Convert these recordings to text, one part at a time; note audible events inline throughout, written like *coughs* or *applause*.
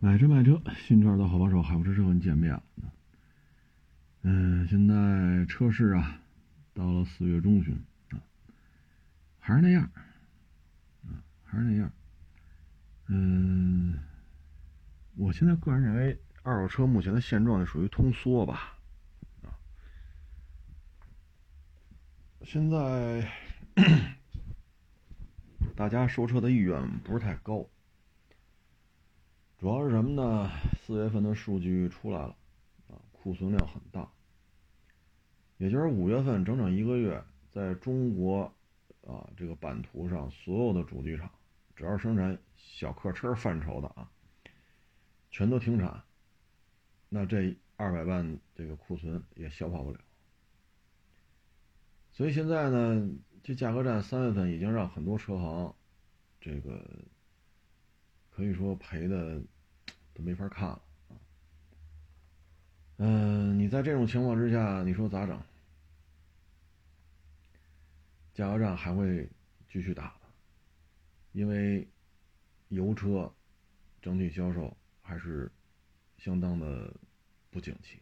买车卖车，新车的好帮手，海博车和你见面了。嗯，现在车市啊，到了四月中旬啊，还是那样，啊，还是那样。嗯，我现在个人认为，二手车目前的现状呢，属于通缩吧，啊，现在 *coughs* 大家收车的意愿不是太高。主要是什么呢？四月份的数据出来了，啊，库存量很大。也就是五月份整整一个月，在中国，啊，这个版图上所有的主机厂，只要生产小客车范畴的啊，全都停产。那这二百万这个库存也消化不了。所以现在呢，这价格战三月份已经让很多车行，这个。可以说赔的都没法看了啊。嗯，你在这种情况之下，你说咋整？加油站还会继续打的，因为油车整体销售还是相当的不景气，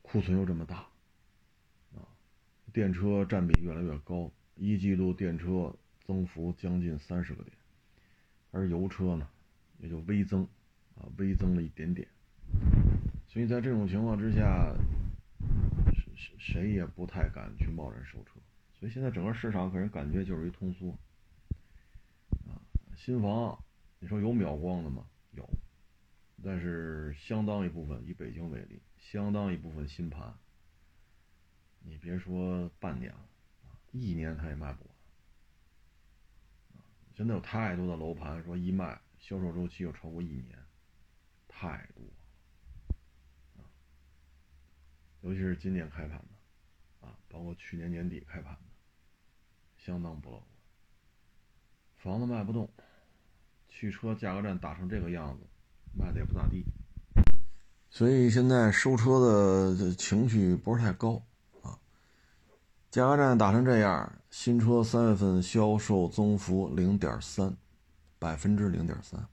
库存又这么大啊，电车占比越来越高，一季度电车增幅将近三十个点。而油车呢，也就微增，啊，微增了一点点。所以在这种情况之下，谁谁谁也不太敢去贸然收车。所以现在整个市场给人感觉就是一通缩。啊，新房，你说有秒光的吗？有，但是相当一部分，以北京为例，相当一部分新盘，你别说半年了，一年他也卖不完。真的有太多的楼盘说一卖，销售周期又超过一年，太多啊！尤其是今年开盘的，啊，包括去年年底开盘的，相当不乐观。房子卖不动，汽车价格战打成这个样子，卖的也不咋地，所以现在收车的情绪不是太高。价格战打成这样，新车三月份销售增幅零点三，百分之零点三，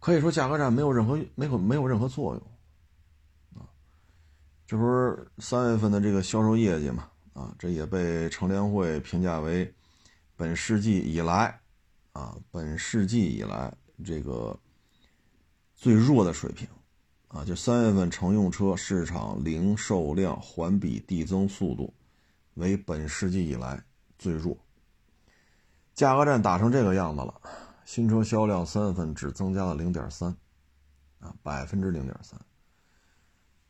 可以说价格战没有任何没有没有任何作用，啊，这不是三月份的这个销售业绩嘛？啊，这也被乘联会评价为本世纪以来，啊，本世纪以来这个最弱的水平，啊，就三月份乘用车市场零售量环比递增速度。为本世纪以来最弱，价格战打成这个样子了，新车销量三月份只增加了零点三，啊，百分之零点三，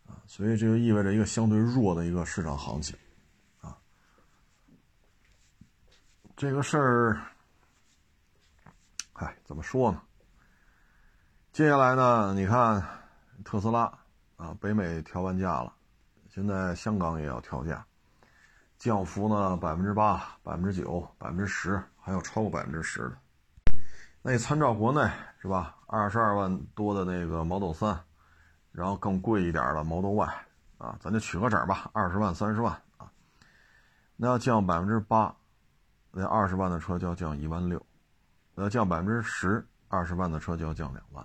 啊，所以这就意味着一个相对弱的一个市场行情，啊，这个事儿，嗨，怎么说呢？接下来呢？你看特斯拉啊，北美调完价了，现在香港也要调价。降幅呢，百分之八、百分之九、百分之十，还有超过百分之十的。那你参照国内是吧？二十二万多的那个 Model 三，然后更贵一点的 Model Y 啊，咱就取个整吧，二十万、三十万啊。那要降百分之八，那二十万的车就要降一万六；那要降百分之十，二十万的车就要降两万；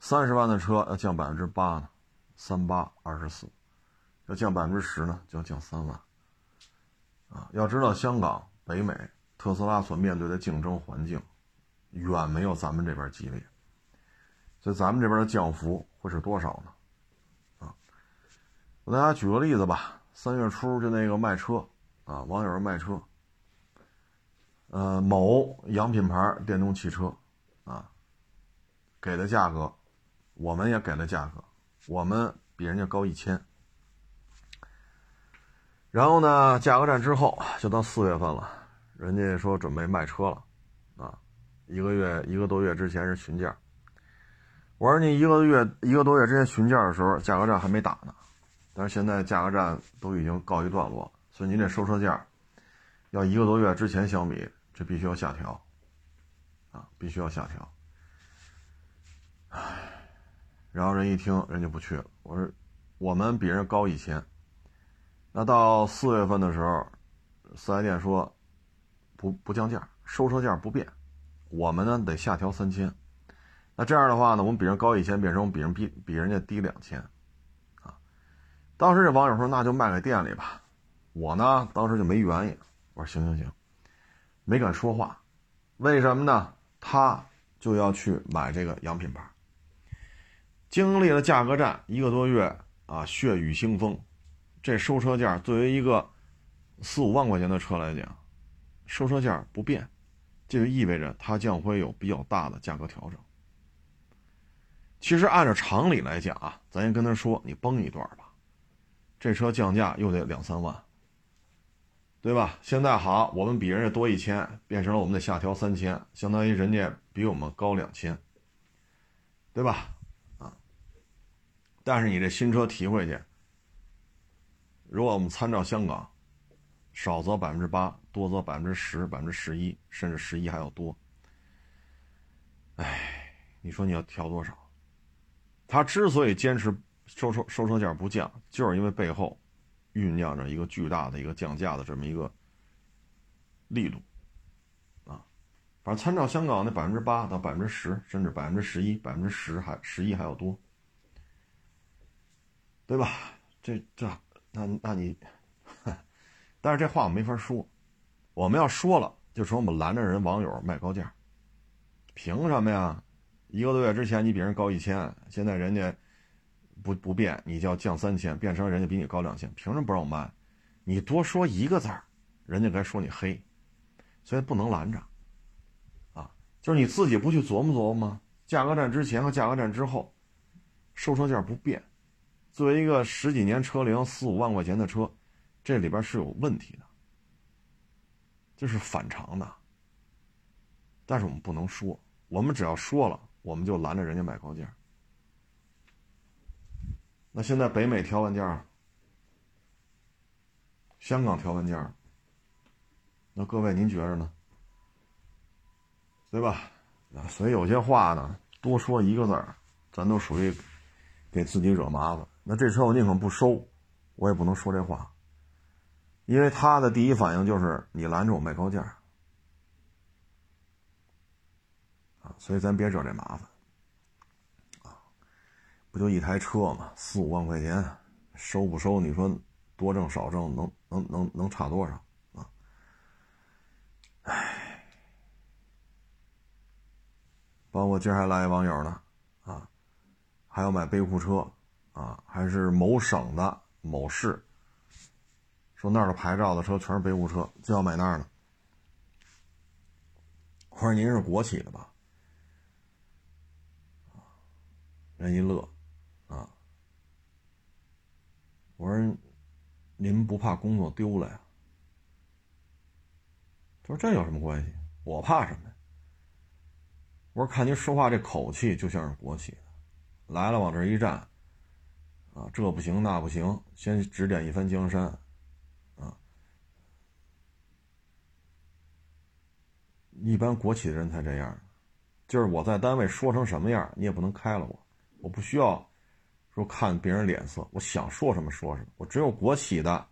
三十万的车要降百分之八呢，三八二十四；要降百分之十呢，就要降三万。要知道香港、北美特斯拉所面对的竞争环境，远没有咱们这边激烈，所以咱们这边的降幅会是多少呢？啊，我给大家举个例子吧，三月初就那个卖车，啊，网友卖车，呃，某洋品牌电动汽车，啊，给的价格，我们也给了价格，我们比人家高一千。然后呢？价格战之后就到四月份了，人家说准备卖车了，啊，一个月一个多月之前是询价。我说你一个月一个多月之前询价的时候，价格战还没打呢，但是现在价格战都已经告一段落，所以您这收车价要一个多月之前相比，这必须要下调，啊，必须要下调。唉，然后人一听，人就不去了。我说我们比人高一千。那到四月份的时候，四 S 店说不不降价，收车价不变，我们呢得下调三千，那这样的话呢，我们比人高一千，变成我们比人比比人家低两千，啊，当时这网友说那就卖给店里吧，我呢当时就没原因，我说行行行，没敢说话，为什么呢？他就要去买这个洋品牌，经历了价格战一个多月啊，血雨腥风，这收车价作为一个四五万块钱的车来讲，收车价不变，这就意味着它将会有比较大的价格调整。其实按照常理来讲啊，咱先跟他说，你崩一段吧，这车降价又得两三万，对吧？现在好，我们比人家多一千，变成了我们得下调三千，相当于人家比我们高两千，对吧？啊，但是你这新车提回去，如果我们参照香港，少则百分之八，多则百分之十、百分之十一，甚至十一还要多。哎，你说你要调多少？他之所以坚持收车收车价不降，就是因为背后酝酿着一个巨大的一个降价的这么一个力度啊。反正参照香港那百分之八到百分之十，甚至百分之十一、百分之十还十一还要多，对吧？这这那那你，但是这话我没法说。我们要说了，就说我们拦着人网友卖高价，凭什么呀？一个多月之前你比人高一千，现在人家不不变，你就要降三千，变成人家比你高两千，凭什么不让我卖？你多说一个字儿，人家该说你黑，所以不能拦着。啊，就是你自己不去琢磨琢磨吗？价格战之前和价格战之后，收车价不变，作为一个十几年车龄、四五万块钱的车，这里边是有问题的，这是反常的。但是我们不能说，我们只要说了。我们就拦着人家买高价。那现在北美调完价，香港调完价，那各位您觉着呢？对吧？所以有些话呢，多说一个字儿，咱都属于给自己惹麻烦。那这车我宁可不收，我也不能说这话，因为他的第一反应就是你拦着我卖高价。所以咱别惹这麻烦，啊，不就一台车嘛，四五万块钱，收不收？你说多挣少挣，能能能能差多少啊？唉，包括今儿还来一网友呢，啊，还要买背库车，啊，还是某省的某市，说那儿的牌照的车全是背库车，就要买那儿的。我说您是国企的吧？人一乐，啊！我说：“您不怕工作丢了呀？”他说：“这有什么关系？我怕什么呀？”我说：“看您说话这口气，就像是国企的，来了往这一站，啊，这不行那不行，先指点一番江山，啊，一般国企的人才这样，就是我在单位说成什么样，你也不能开了我。”我不需要说看别人脸色，我想说什么说什么。我只有国企的，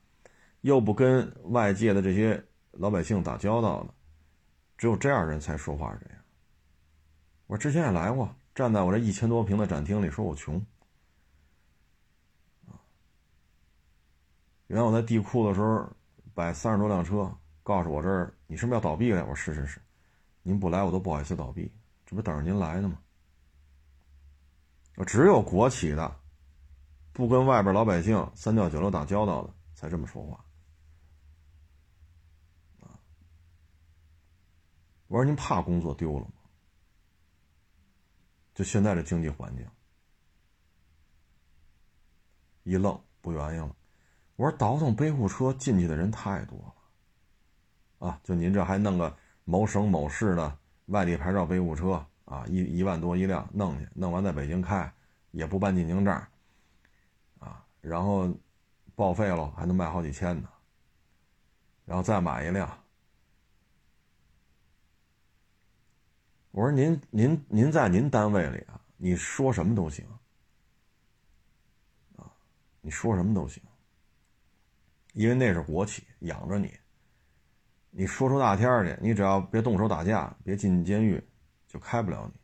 又不跟外界的这些老百姓打交道的，只有这样人才说话是这样。我之前也来过，站在我这一千多平的展厅里，说我穷。原来我在地库的时候摆三十多辆车，告诉我这儿你是不是要倒闭了？我说是是是，您不来我都不好意思倒闭，这不等着您来呢吗？只有国企的，不跟外边老百姓三教九流打交道的，才这么说话。我说您怕工作丢了吗？就现在这经济环境，一愣不原因了。我说倒腾背户车进去的人太多了，啊，就您这还弄个某省某市的外地牌照背户车。啊，一一万多一辆弄去，弄完在北京开，也不办进京证，啊，然后报废了还能卖好几千呢，然后再买一辆。我说您您您在您单位里啊，你说什么都行，啊，你说什么都行，因为那是国企养着你，你说出大天去，你只要别动手打架，别进监狱。就开不了你，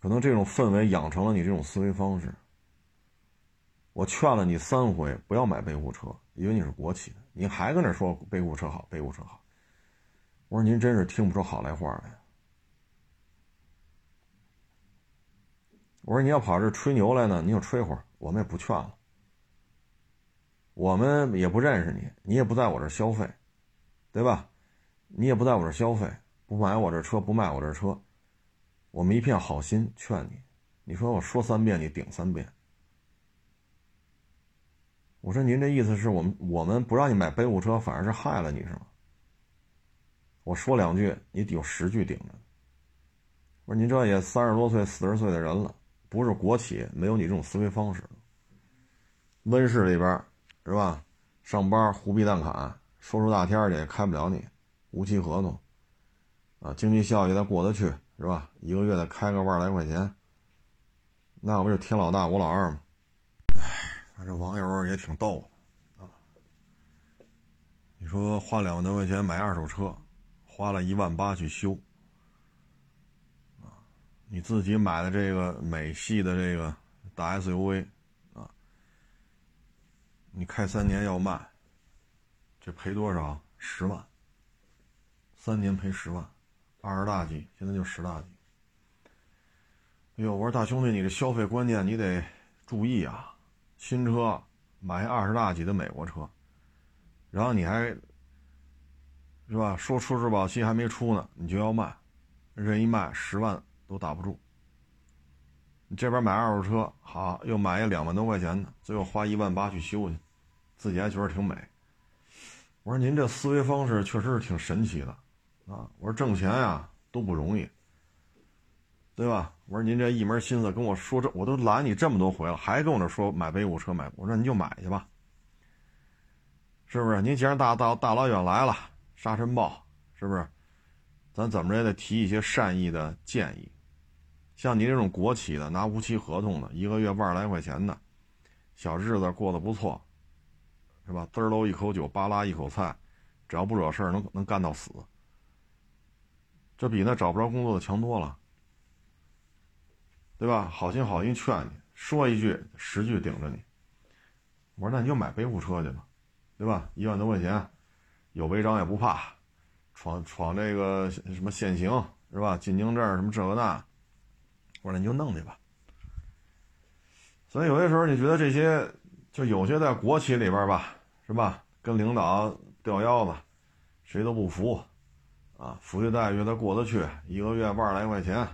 可能这种氛围养成了你这种思维方式。我劝了你三回，不要买备户车，因为你是国企的，你还跟那说备户车好，备户车好。我说您真是听不出好赖话来。我说你要跑这吹牛来呢，你就吹会儿，我们也不劝了。我们也不认识你，你也不在我这消费，对吧？你也不在我这消费，不买我这车，不卖我这车，我们一片好心劝你。你说我说三遍，你顶三遍。我说您这意思是我们我们不让你买备户车，反而是害了你是吗？我说两句，你有十句顶着。我说您这也三十多岁、四十岁的人了，不是国企，没有你这种思维方式。温室里边是吧？上班胡逼蛋侃，说出大天去也开不了你，无期合同，啊，经济效益再过得去是吧？一个月得开个万来块钱，那不就天老大我老二吗？哎这网友也挺逗啊！你说花两万多块钱买二手车，花了一万八去修啊！你自己买的这个美系的这个大 SUV，你开三年要卖，这赔多少？十万。三年赔十万，二十大几，现在就十大几。哎呦，我说大兄弟，你这消费观念你得注意啊！新车买二十大几的美国车，然后你还是吧？说出质保期还没出呢，你就要卖，人一卖十万都打不住。你这边买二手车好，又买一两万多块钱的，最后花一万八去修去，自己还觉得挺美。我说您这思维方式确实是挺神奇的啊！我说挣钱呀都不容易。对吧？我说您这一门心思跟我说这，我都拦你这么多回了，还跟我这说买 B 五车买，我说你就买去吧，是不是？您既然大大大老远来了，沙尘暴，是不是？咱怎么着也得提一些善意的建议。像您这种国企的，拿无期合同的，一个月万来块钱的，小日子过得不错，是吧？滋喽一口酒，扒拉一口菜，只要不惹事儿，能能干到死，这比那找不着工作的强多了。对吧？好心好意劝你，说一句十句顶着你。我说那你就买备户车去吧，对吧？一万多块钱，有违章也不怕，闯闯这个什么限行是吧？进京证什么这个那。我说那你就弄去吧。所以有些时候你觉得这些，就有些在国企里边吧，是吧？跟领导吊腰子，谁都不服，啊，福利待遇他过得去，一个月万来块钱。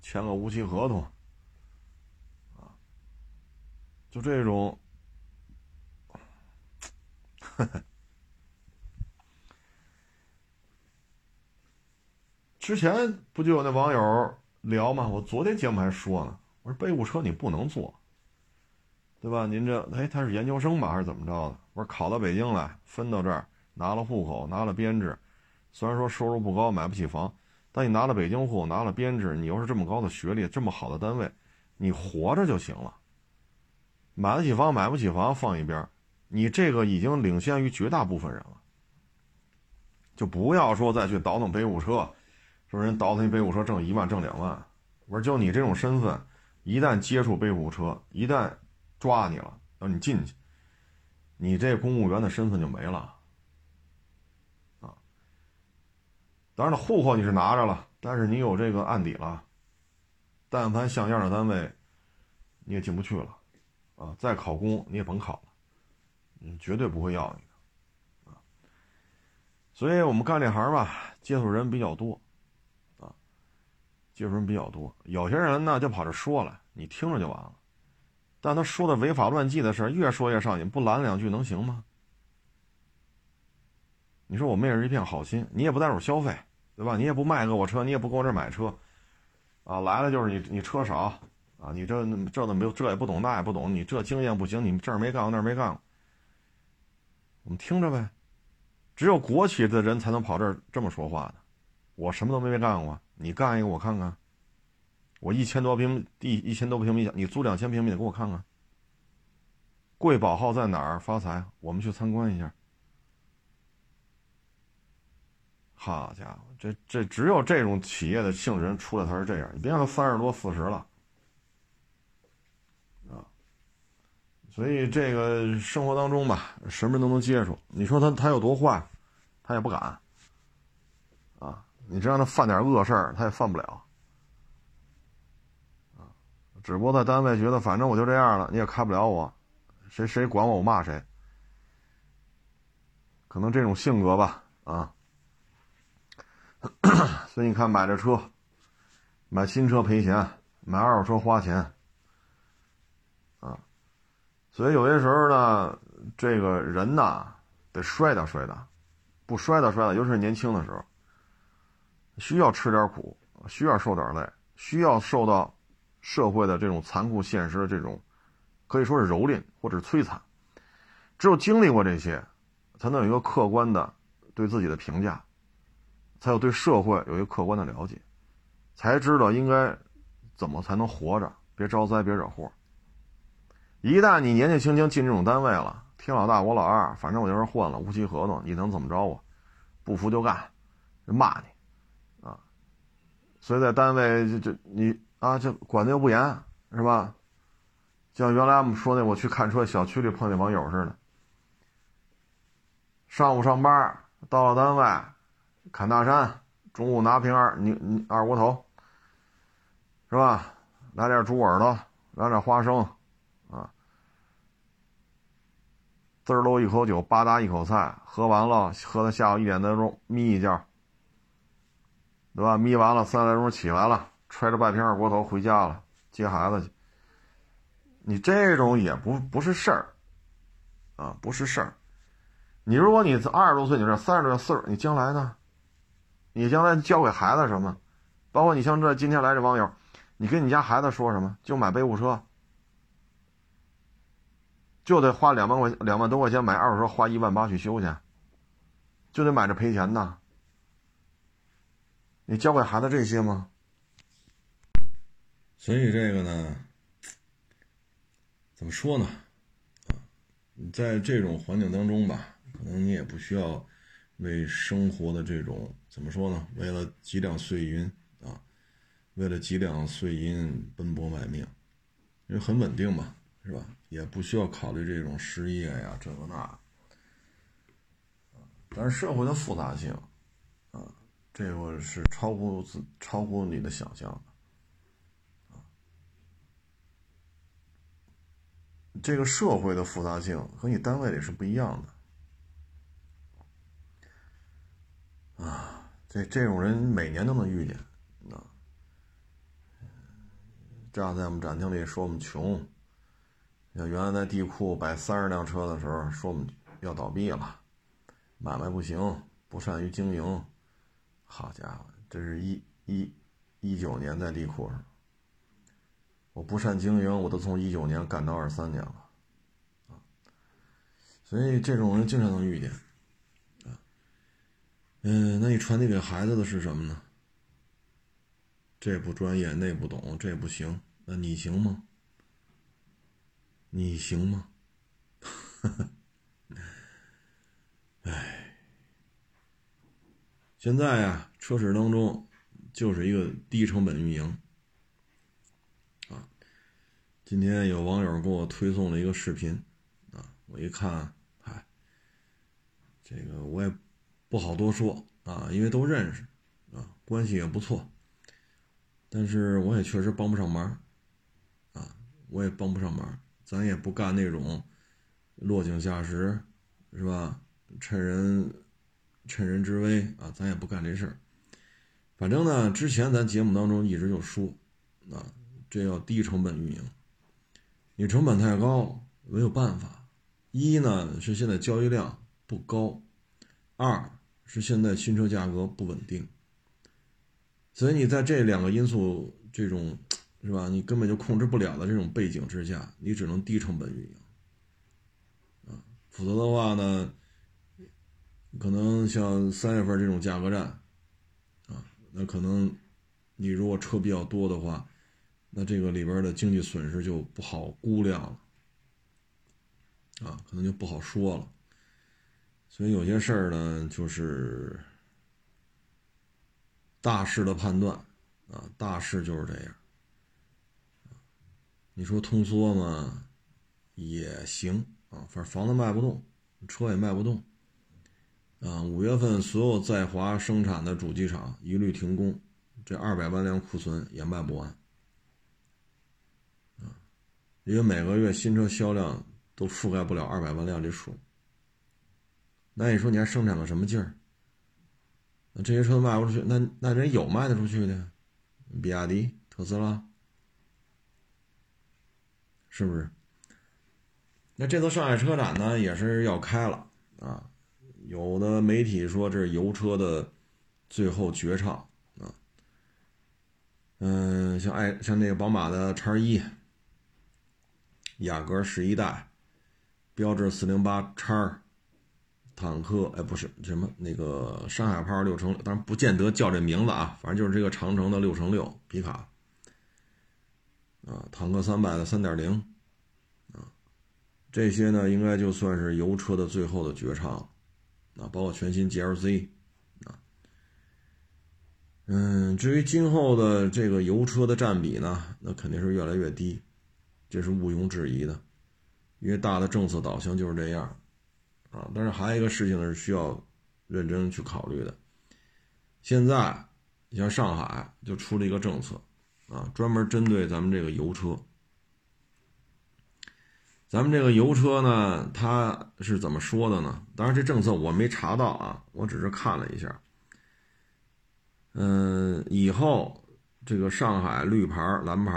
签个无期合同，啊，就这种，之前不就有那网友聊吗？我昨天节目还说呢，我说备务车你不能坐，对吧？您这哎他是研究生吧还是怎么着的？我说考到北京来，分到这儿，拿了户口，拿了编制，虽然说收入不高，买不起房。但你拿了北京户口，拿了编制，你又是这么高的学历，这么好的单位，你活着就行了。买得起房，买不起房放一边，你这个已经领先于绝大部分人了。就不要说再去倒腾北五车，说人倒腾一北五车挣一万挣两万，我说就你这种身份，一旦接触北五车，一旦抓你了，让你进去，你这公务员的身份就没了。啊当然了，户口你是拿着了，但是你有这个案底了，但凡像样的单位，你也进不去了，啊，再考公你也甭考了，嗯，绝对不会要你的，啊，所以我们干这行吧，接触人比较多，啊，接触人比较多，有些人呢就跑这说了，你听着就完了，但他说的违法乱纪的事越说越上瘾，不拦两句能行吗？你说我们也是一片好心，你也不在这消费，对吧？你也不卖给我车，你也不给我这买车，啊，来了就是你你车少，啊，你这这都没有，这也不懂那也不懂，你这经验不行，你这儿没干过那儿没干过，我们听着呗。只有国企的人才能跑这儿这么说话的，我什么都没干过，你干一个我看看，我一千多平地一千多平米，你租两千平米的给我看看。贵宝号在哪儿发财？我们去参观一下。好家伙，这这只有这种企业的性质人出来才是这样。你别看他三十多四十了，啊，所以这个生活当中吧，什么人都能接触。你说他他有多坏，他也不敢。啊，你这让他犯点恶事儿，他也犯不了。只不过在单位觉得，反正我就这样了，你也开不了我，谁谁管我，我骂谁。可能这种性格吧，啊。*coughs* 所以你看，买这车，买新车赔钱，买二手车花钱，啊，所以有些时候呢，这个人呐，得摔打摔打，不摔打摔打，尤其是年轻的时候，需要吃点苦，需要受点累，需要受到社会的这种残酷现实的这种，可以说是蹂躏或者是摧残。只有经历过这些，才能有一个客观的对自己的评价。才有对社会有一个客观的了解，才知道应该怎么才能活着，别招灾，别惹祸。一旦你年纪轻轻进这种单位了，天老大我老二，反正我就是混了，无期合同，你能怎么着我？不服就干，骂你啊！所以在单位就就你啊，这管的又不严，是吧？像原来我们说那，我去看车，小区里碰见网友似的，上午上班到了单位。砍大山，中午拿瓶二你你二锅头，是吧？来点猪耳朵，来点花生，啊，滋儿喽一口酒，吧嗒一口菜，喝完了，喝到下午一点多钟，眯一觉，对吧？眯完了，三点钟起来了，揣着半瓶二锅头回家了，接孩子去。你这种也不不是事儿，啊，不是事儿。你如果你二十多岁，你这三十多岁你将来呢？你将来教给孩子什么？包括你像这今天来这网友，你跟你家孩子说什么？就买备物车，就得花两万块两万多块钱买二手车，花一万八去修去，就得买着赔钱呢。你教给孩子这些吗？所以这个呢，怎么说呢？啊，在这种环境当中吧，可能你也不需要。为生活的这种怎么说呢？为了几两碎银啊，为了几两碎银奔波卖命，因为很稳定嘛，是吧？也不需要考虑这种失业呀，这个那。但是社会的复杂性啊，这个是超乎超乎你的想象这个社会的复杂性和你单位里是不一样的。啊，这这种人每年都能遇见，啊，这样在我们展厅里说我们穷，像原来在地库摆三十辆车的时候，说我们要倒闭了，买卖不行，不善于经营。好家伙，这是一一一九年在地库上，我不善经营，我都从一九年干到二三年了，啊，所以这种人经常能遇见。嗯，那你传递给孩子的是什么呢？这不专业，那不懂，这不行，那你行吗？你行吗？*laughs* 哎，现在呀，车市当中就是一个低成本运营。今天有网友给我推送了一个视频啊，我一看，嗨，这个我也。不好多说啊，因为都认识，啊，关系也不错。但是我也确实帮不上忙，啊，我也帮不上忙。咱也不干那种落井下石，是吧？趁人趁人之危啊，咱也不干这事儿。反正呢，之前咱节目当中一直就说，啊，这要低成本运营。你成本太高，没有办法。一呢是现在交易量不高，二。是现在新车价格不稳定，所以你在这两个因素这种是吧？你根本就控制不了的这种背景之下，你只能低成本运营啊，否则的话呢，可能像三月份这种价格战啊，那可能你如果车比较多的话，那这个里边的经济损失就不好估量了啊，可能就不好说了。所以有些事儿呢，就是大势的判断啊，大势就是这样。你说通缩嘛？也行啊，反正房子卖不动，车也卖不动。啊，五月份所有在华生产的主机厂一律停工，这二百万辆库存也卖不完。因为每个月新车销量都覆盖不了二百万辆这数。那你说你还生产个什么劲儿？那这些车卖不出去，那那人有卖得出去的，比亚迪、特斯拉，是不是？那这次上海车展呢，也是要开了啊。有的媒体说这是油车的最后绝唱啊。嗯，像爱像那个宝马的叉一、雅阁十一代、标致四零八叉。坦克哎，不是什么那个山海炮六乘，当然不见得叫这名字啊，反正就是这个长城的六乘六皮卡啊，坦克三百的三点零啊，这些呢应该就算是油车的最后的绝唱啊，包括全新 GLC 啊，嗯，至于今后的这个油车的占比呢，那肯定是越来越低，这是毋庸置疑的，因为大的政策导向就是这样。啊，但是还有一个事情是需要认真去考虑的。现在你像上海就出了一个政策，啊，专门针对咱们这个油车。咱们这个油车呢，它是怎么说的呢？当然，这政策我没查到啊，我只是看了一下。嗯，以后这个上海绿牌、蓝牌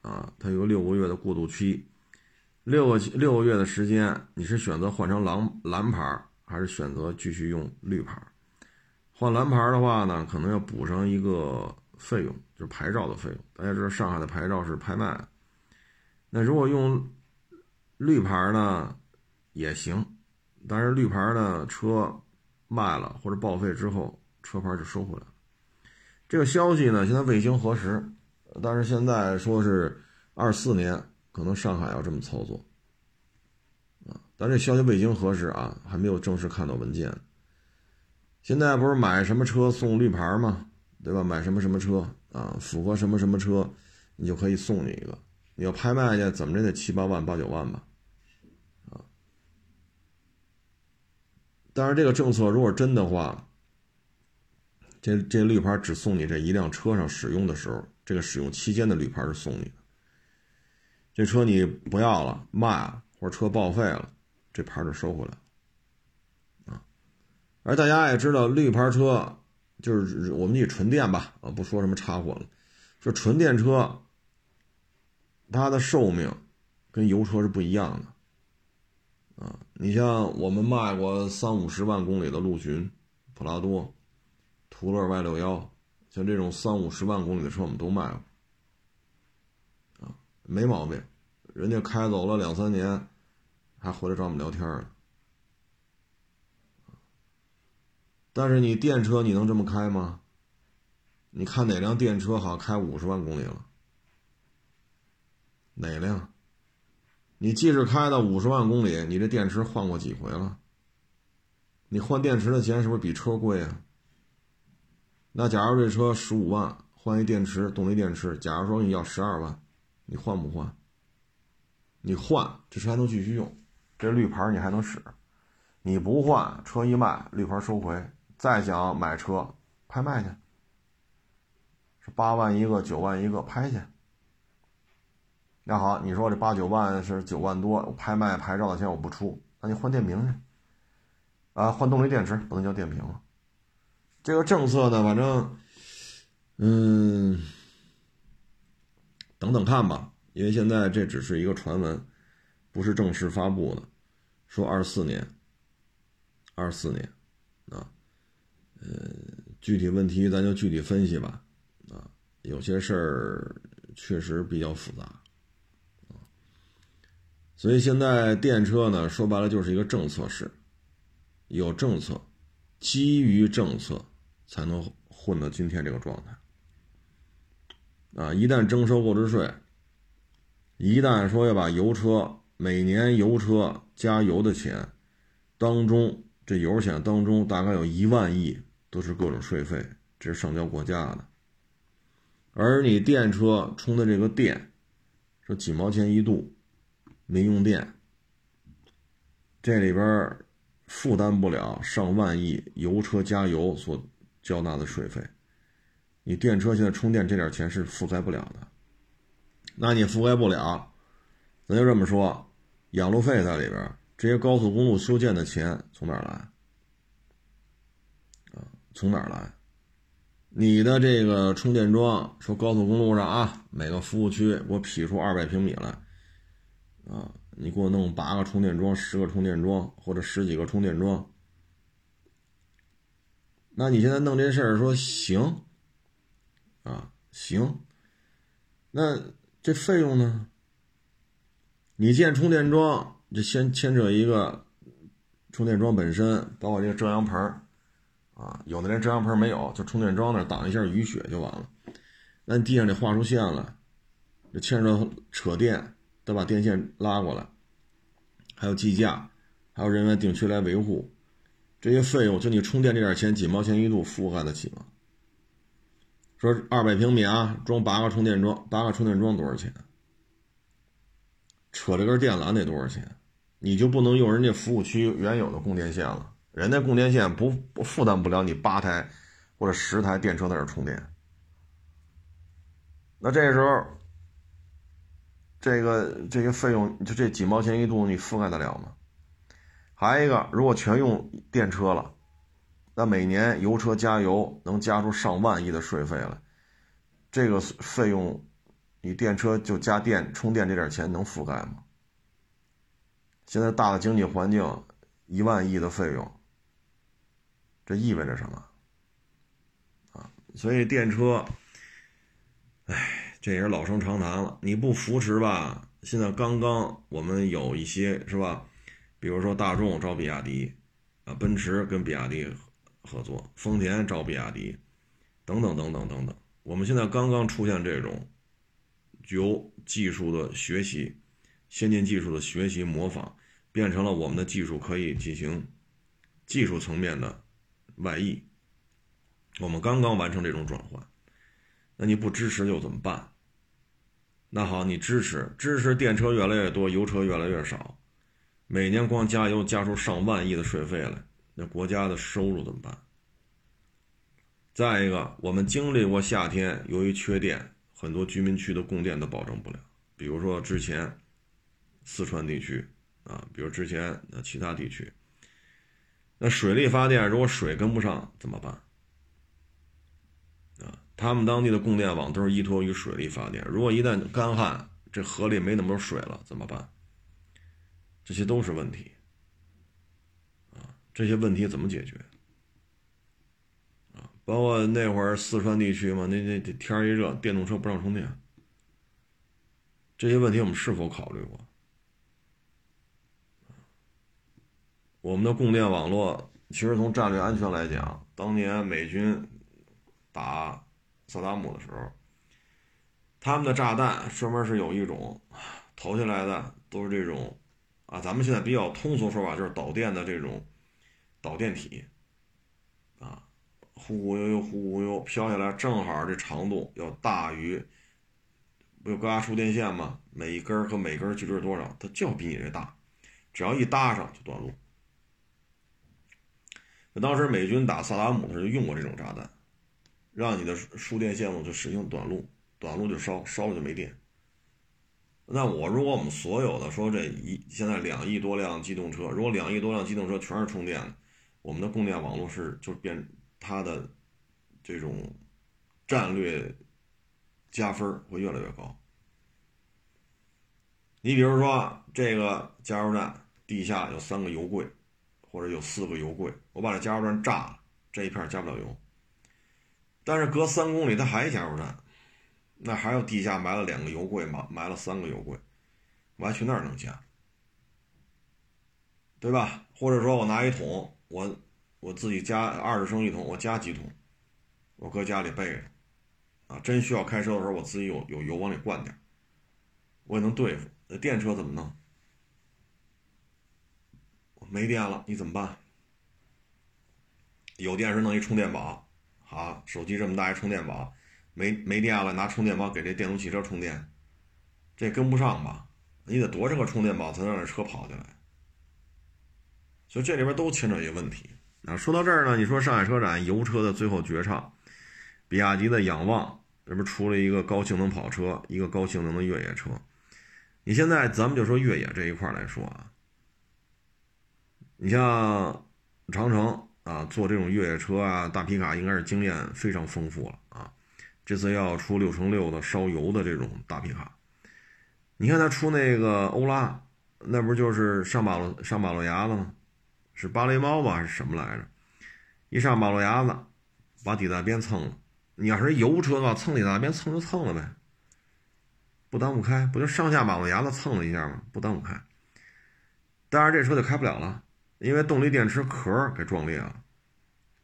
啊，它有六个月的过渡期。六个六个月的时间，你是选择换成蓝蓝牌，还是选择继续用绿牌？换蓝牌的话呢，可能要补上一个费用，就是牌照的费用。大家知道上海的牌照是拍卖，那如果用绿牌呢，也行，但是绿牌的车卖了或者报废之后，车牌就收回来了。这个消息呢，现在未经核实，但是现在说是二四年。可能上海要这么操作，啊，但这消息未经核实啊，还没有正式看到文件。现在不是买什么车送绿牌吗？对吧？买什么什么车啊，符合什么什么车，你就可以送你一个。你要拍卖去，怎么着得七八万、八九万吧，啊。但是这个政策如果真的话，这这绿牌只送你这一辆车上使用的时候，这个使用期间的绿牌是送你的。这车你不要了，卖了，或者车报废了，这牌就收回来了，啊。而大家也知道，绿牌车就是我们以纯电吧，啊，不说什么插混了，说纯电车，它的寿命跟油车是不一样的，啊。你像我们卖过三五十万公里的陆巡、普拉多、途乐 Y 六幺，像这种三五十万公里的车，我们都卖了，啊。没毛病，人家开走了两三年，还回来找我们聊天儿。但是你电车你能这么开吗？你看哪辆电车好开五十万公里了？哪辆？你即使开到五十万公里，你这电池换过几回了？你换电池的钱是不是比车贵啊？那假如这车十五万换一电池，动力电池，假如说你要十二万。你换不换？你换，这车还能继续用，这绿牌你还能使。你不换，车一卖，绿牌收回，再想买车拍卖去，是八万一个，九万一个，拍去。那好，你说这八九万是九万多，拍卖牌照的钱我不出，那你换电瓶去。啊，换动力电池不能叫电瓶了。这个政策呢，反正，嗯。等等看吧，因为现在这只是一个传闻，不是正式发布的。说二四年，二四年，啊，呃，具体问题咱就具体分析吧。啊，有些事儿确实比较复杂，所以现在电车呢，说白了就是一个政策市，有政策，基于政策才能混到今天这个状态。啊！一旦征收购置税，一旦说要把油车每年油车加油的钱当中，这油钱当中大概有一万亿都是各种税费这是上交国家的。而你电车充的这个电，说几毛钱一度，民用电，这里边负担不了上万亿油车加油所交纳的税费。你电车现在充电这点钱是覆盖不了的，那你覆盖不了，咱就这么说，养路费在里边，这些高速公路修建的钱从哪儿来？啊，从哪儿来？你的这个充电桩，说高速公路上啊，每个服务区给我批出二百平米来，啊，你给我弄八个充电桩、十个充电桩或者十几个充电桩，那你现在弄这事儿说行，啊行，那这费用呢？你建充电桩，就先牵扯一个充电桩本身，包括这个遮阳棚。啊，有的连遮阳棚没有，就充电桩那挡一下雨雪就完了。那你地上得画出线来，这牵扯扯电，得把电线拉过来，还有计价，还有人员定期来维护，这些费用就你充电这点钱几毛钱一度覆盖得起吗？说二百平米啊，装八个充电桩，八个充电桩多少钱？扯这根电缆得多少钱？你就不能用人家服务区原有的供电线了？人家供电线不不负担不了你八台或者十台电车在这充电，那这时候，这个这个费用就这几毛钱一度你覆盖得了吗？还一个，如果全用电车了，那每年油车加油能加出上万亿的税费来，这个费用，你电车就加电充电这点钱能覆盖吗？现在大的经济环境，一万亿的费用。这意味着什么？啊，所以电车，哎，这也是老生常谈了。你不扶持吧？现在刚刚我们有一些是吧？比如说大众找比亚迪，啊，奔驰跟比亚迪合作，丰田找比亚迪，等等等等等等。我们现在刚刚出现这种由技术的学习、先进技术的学习模仿，变成了我们的技术可以进行技术层面的。外溢，我们刚刚完成这种转换，那你不支持又怎么办？那好，你支持，支持电车越来越多，油车越来越少，每年光加油加出上万亿的税费来，那国家的收入怎么办？再一个，我们经历过夏天，由于缺电，很多居民区的供电都保证不了，比如说之前四川地区啊，比如之前那其他地区。那水力发电如果水跟不上怎么办？啊，他们当地的供电网都是依托于水力发电。如果一旦干旱，这河里没那么多水了怎么办？这些都是问题。啊，这些问题怎么解决？啊，包括那会儿四川地区嘛，那那天一热，电动车不让充电，这些问题我们是否考虑过？我们的供电网络，其实从战略安全来讲，当年美军打萨达姆的时候，他们的炸弹专门是有一种投下来的，都是这种啊，咱们现在比较通俗说法就是导电的这种导电体啊，忽忽悠悠，忽忽悠飘下来，正好这长度要大于，不有高压输电线吗？每一根和每根距离是多少？它就要比你这大，只要一搭上就断路。当时美军打萨达姆的时候用过这种炸弹，让你的输电线路就实行短路，短路就烧，烧了就没电。那我如果我们所有的说这一现在两亿多辆机动车，如果两亿多辆机动车全是充电的，我们的供电网络是就变它的这种战略加分会越来越高。你比如说这个加油站地下有三个油柜。或者有四个油柜，我把这加油站炸了，这一片加不了油。但是隔三公里它还加油站，那还有地下埋了两个油柜埋埋了三个油柜，我还去那儿能加，对吧？或者说我拿一桶，我我自己加二十升一桶，我加几桶，我搁家里备着，啊，真需要开车的时候，我自己有有油往里灌点，我也能对付。那电车怎么弄？没电了，你怎么办？有电时弄一充电宝，好，手机这么大一充电宝，没没电了，拿充电宝给这电动汽车充电，这跟不上吧？你得多少个充电宝才能让这车跑起来？所以这里边都牵扯一个问题。啊，说到这儿呢，你说上海车展油车的最后绝唱，比亚迪的仰望，这不是出了一个高性能跑车，一个高性能的越野车。你现在咱们就说越野这一块来说啊，你像长城啊，做这种越野车啊，大皮卡应该是经验非常丰富了啊。这次要出六乘六的烧油的这种大皮卡，你看他出那个欧拉，那不就是上马路上马路牙子吗？是芭蕾猫吧，还是什么来着？一上马路牙子，把底大边蹭了。你要是油车的话，蹭底大边蹭就蹭了呗，不耽误开，不就上下马路牙子蹭了一下吗？不耽误开。但是这车就开不了了，因为动力电池壳给撞裂了。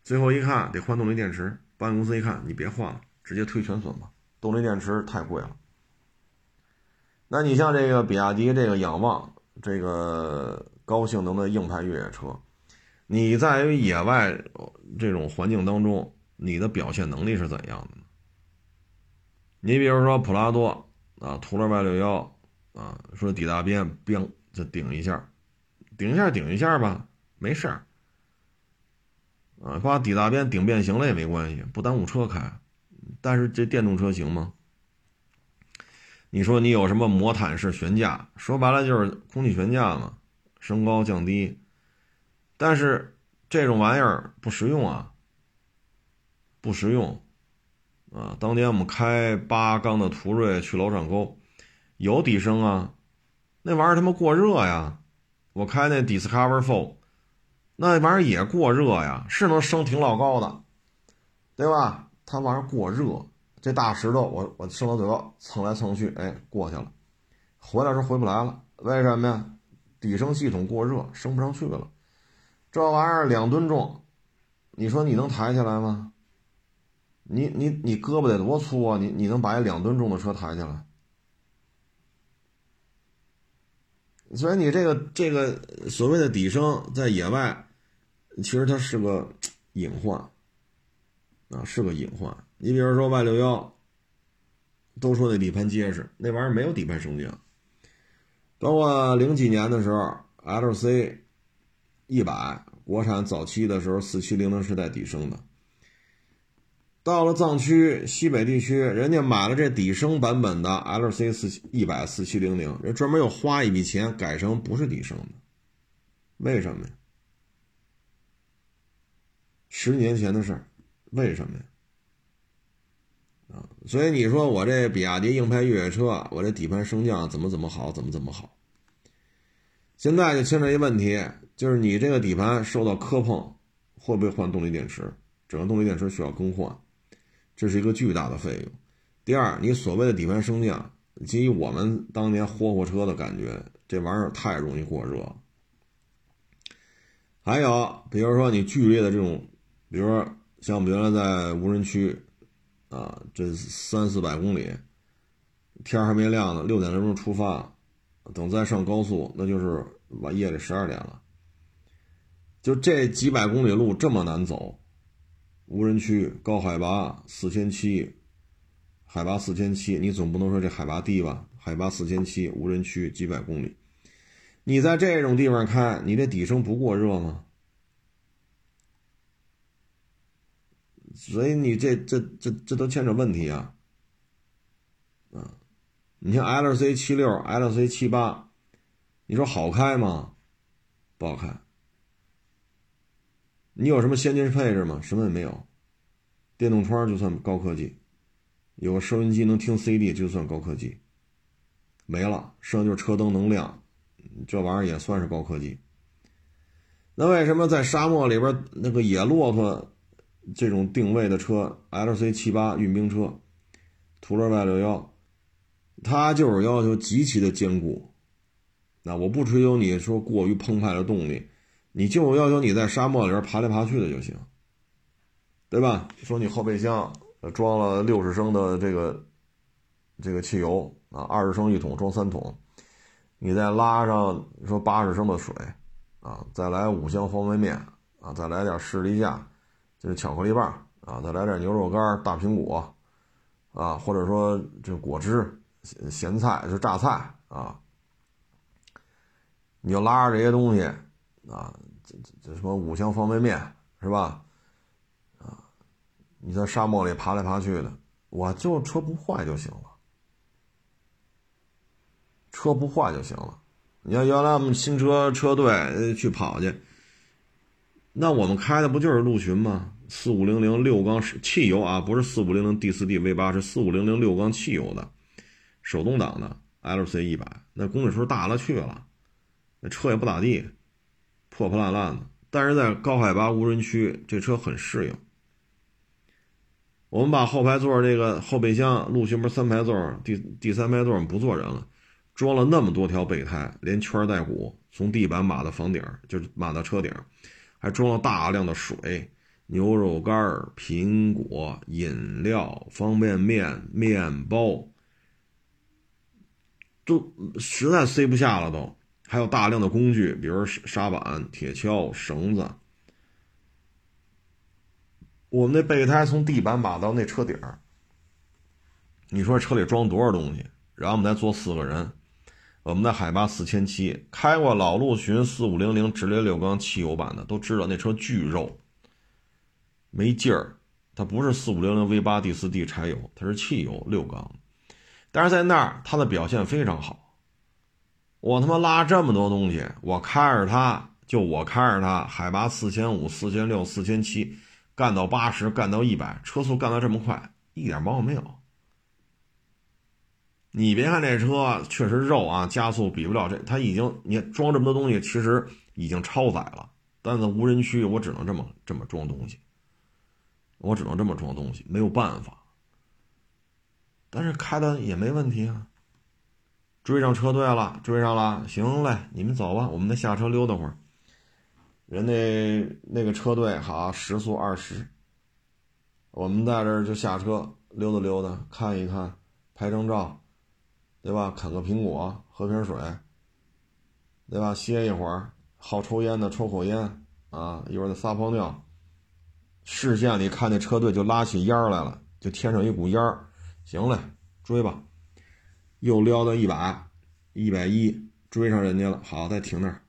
最后一看得换动力电池，保险公司一看你别换了，直接推全损吧，动力电池太贵了。那你像这个比亚迪这个仰望，这个高性能的硬派越野车。你在野外这种环境当中，你的表现能力是怎样的呢？你比如说普拉多啊，途乐 Y 六幺啊，说底大边冰就顶一下，顶一下顶一下吧，没事儿啊，把底大边顶变形了也没关系，不耽误车开。但是这电动车行吗？你说你有什么魔毯式悬架？说白了就是空气悬架嘛，升高降低。但是这种玩意儿不实用啊，不实用啊！当年我们开八缸的途锐去楼上沟，有底升啊，那玩意儿他妈过热呀！我开那 Discover Four，那玩意儿也过热呀，是能升挺老高的，对吧？它玩意儿过热，这大石头我我升到最高，蹭来蹭去，哎，过去了，回来时候回不来了，为什么呀？底升系统过热，升不上去了。这玩意儿两吨重，你说你能抬起来吗？你你你胳膊得多粗啊？你你能把一两吨重的车抬起来？所以你这个这个所谓的底升在野外，其实它是个 *tsk* 隐患啊，是个隐患。你比如说 Y 六幺，都说那底盘结实，那玩意儿没有底盘升降。包括零几年的时候，LC。一百，国产早期的时候，四七零零是带底升的。到了藏区西北地区，人家买了这底升版本的 LC 四一百四七零零，人专门又花一笔钱改成不是底升的，为什么呀？十年前的事儿，为什么呀？啊，所以你说我这比亚迪硬派越野车，我这底盘升降怎么怎么好，怎么怎么好？现在就牵扯一问题。就是你这个底盘受到磕碰，会不会换动力电池？整个动力电池需要更换，这是一个巨大的费用。第二，你所谓的底盘升降，基于我们当年霍霍车的感觉，这玩意儿太容易过热。还有，比如说你剧烈的这种，比如说像我们原来在无人区，啊，这三四百公里，天还没亮呢，六点钟出发，等再上高速，那就是晚夜里十二点了。就这几百公里路这么难走，无人区高海拔四千七，海拔四千七，你总不能说这海拔低吧？海拔四千七，无人区几百公里，你在这种地方开，你这底升不过热吗？所以你这这这这都牵扯问题啊！啊，你像 L C 七六、L C 七八，你说好开吗？不好开。你有什么先进配置吗？什么也没有，电动窗就算高科技，有个收音机能听 CD 就算高科技，没了，剩下就是车灯能亮，这玩意儿也算是高科技。那为什么在沙漠里边那个野骆驼这种定位的车，LC 七八运兵车，途乐 Y 六幺，它就是要求极其的坚固。那我不追求你说过于澎湃的动力。你就要求你在沙漠里边爬来爬去的就行，对吧？说你后备箱装了六十升的这个这个汽油啊，二十升一桶装三桶，你再拉上说八十升的水啊，再来五箱方便面啊，再来点士力架，就是巧克力棒啊，再来点牛肉干、大苹果，啊，或者说这果汁、咸咸菜、就榨菜啊，你就拉着这些东西啊，这这什么五香方便面是吧？啊，你在沙漠里爬来爬去的，我就车不坏就行了，车不坏就行了。你要原来我们新车车队去跑去，那我们开的不就是陆巡吗？四五零零六缸汽油啊，不是四五零零 D 四 D V 八，是四五零零六缸汽油的，手动挡的 LC 一百，那公里数大了去了，那车也不咋地，破破烂烂的。但是在高海拔无人区，这车很适应。我们把后排座这个后备箱，陆巡不是三排座，第第三排座我们不坐人了。装了那么多条备胎，连圈带鼓，从地板码到房顶，就是码到车顶，还装了大量的水、牛肉干、苹果、饮料、方便面、面包，都实在塞不下了。都还有大量的工具，比如沙板、铁锹、绳子。我们那备胎从地板码到那车顶，你说车里装多少东西？然后我们再坐四个人。我们的海拔四千七，开过老陆巡四五零零直列六缸汽油版的都知道那车巨肉，没劲儿。它不是四五零零 V 八 D 四 D 柴油，它是汽油六缸。但是在那儿它的表现非常好。我他妈拉这么多东西，我开着它，就我开着它，海拔四千五、四千六、四千七，干到八十，干到一百，车速干到这么快，一点毛病没有。你别看这车确实肉啊，加速比不了这，它已经你装这么多东西，其实已经超载了。但在无人区，我只能这么这么装东西，我只能这么装东西，没有办法。但是开的也没问题啊。追上车队了，追上了，行嘞，你们走吧，我们再下车溜达会儿。人那那个车队好，时速二十，我们在这儿就下车溜达溜达，看一看，拍张照。对吧？啃个苹果，喝瓶水，对吧？歇一会儿，好抽烟的抽口烟啊，一会儿再撒泡尿。视线里看那车队就拉起烟来了，就天上一股烟儿。行嘞，追吧，又撩到一百，一百一，追上人家了。好，再停那儿，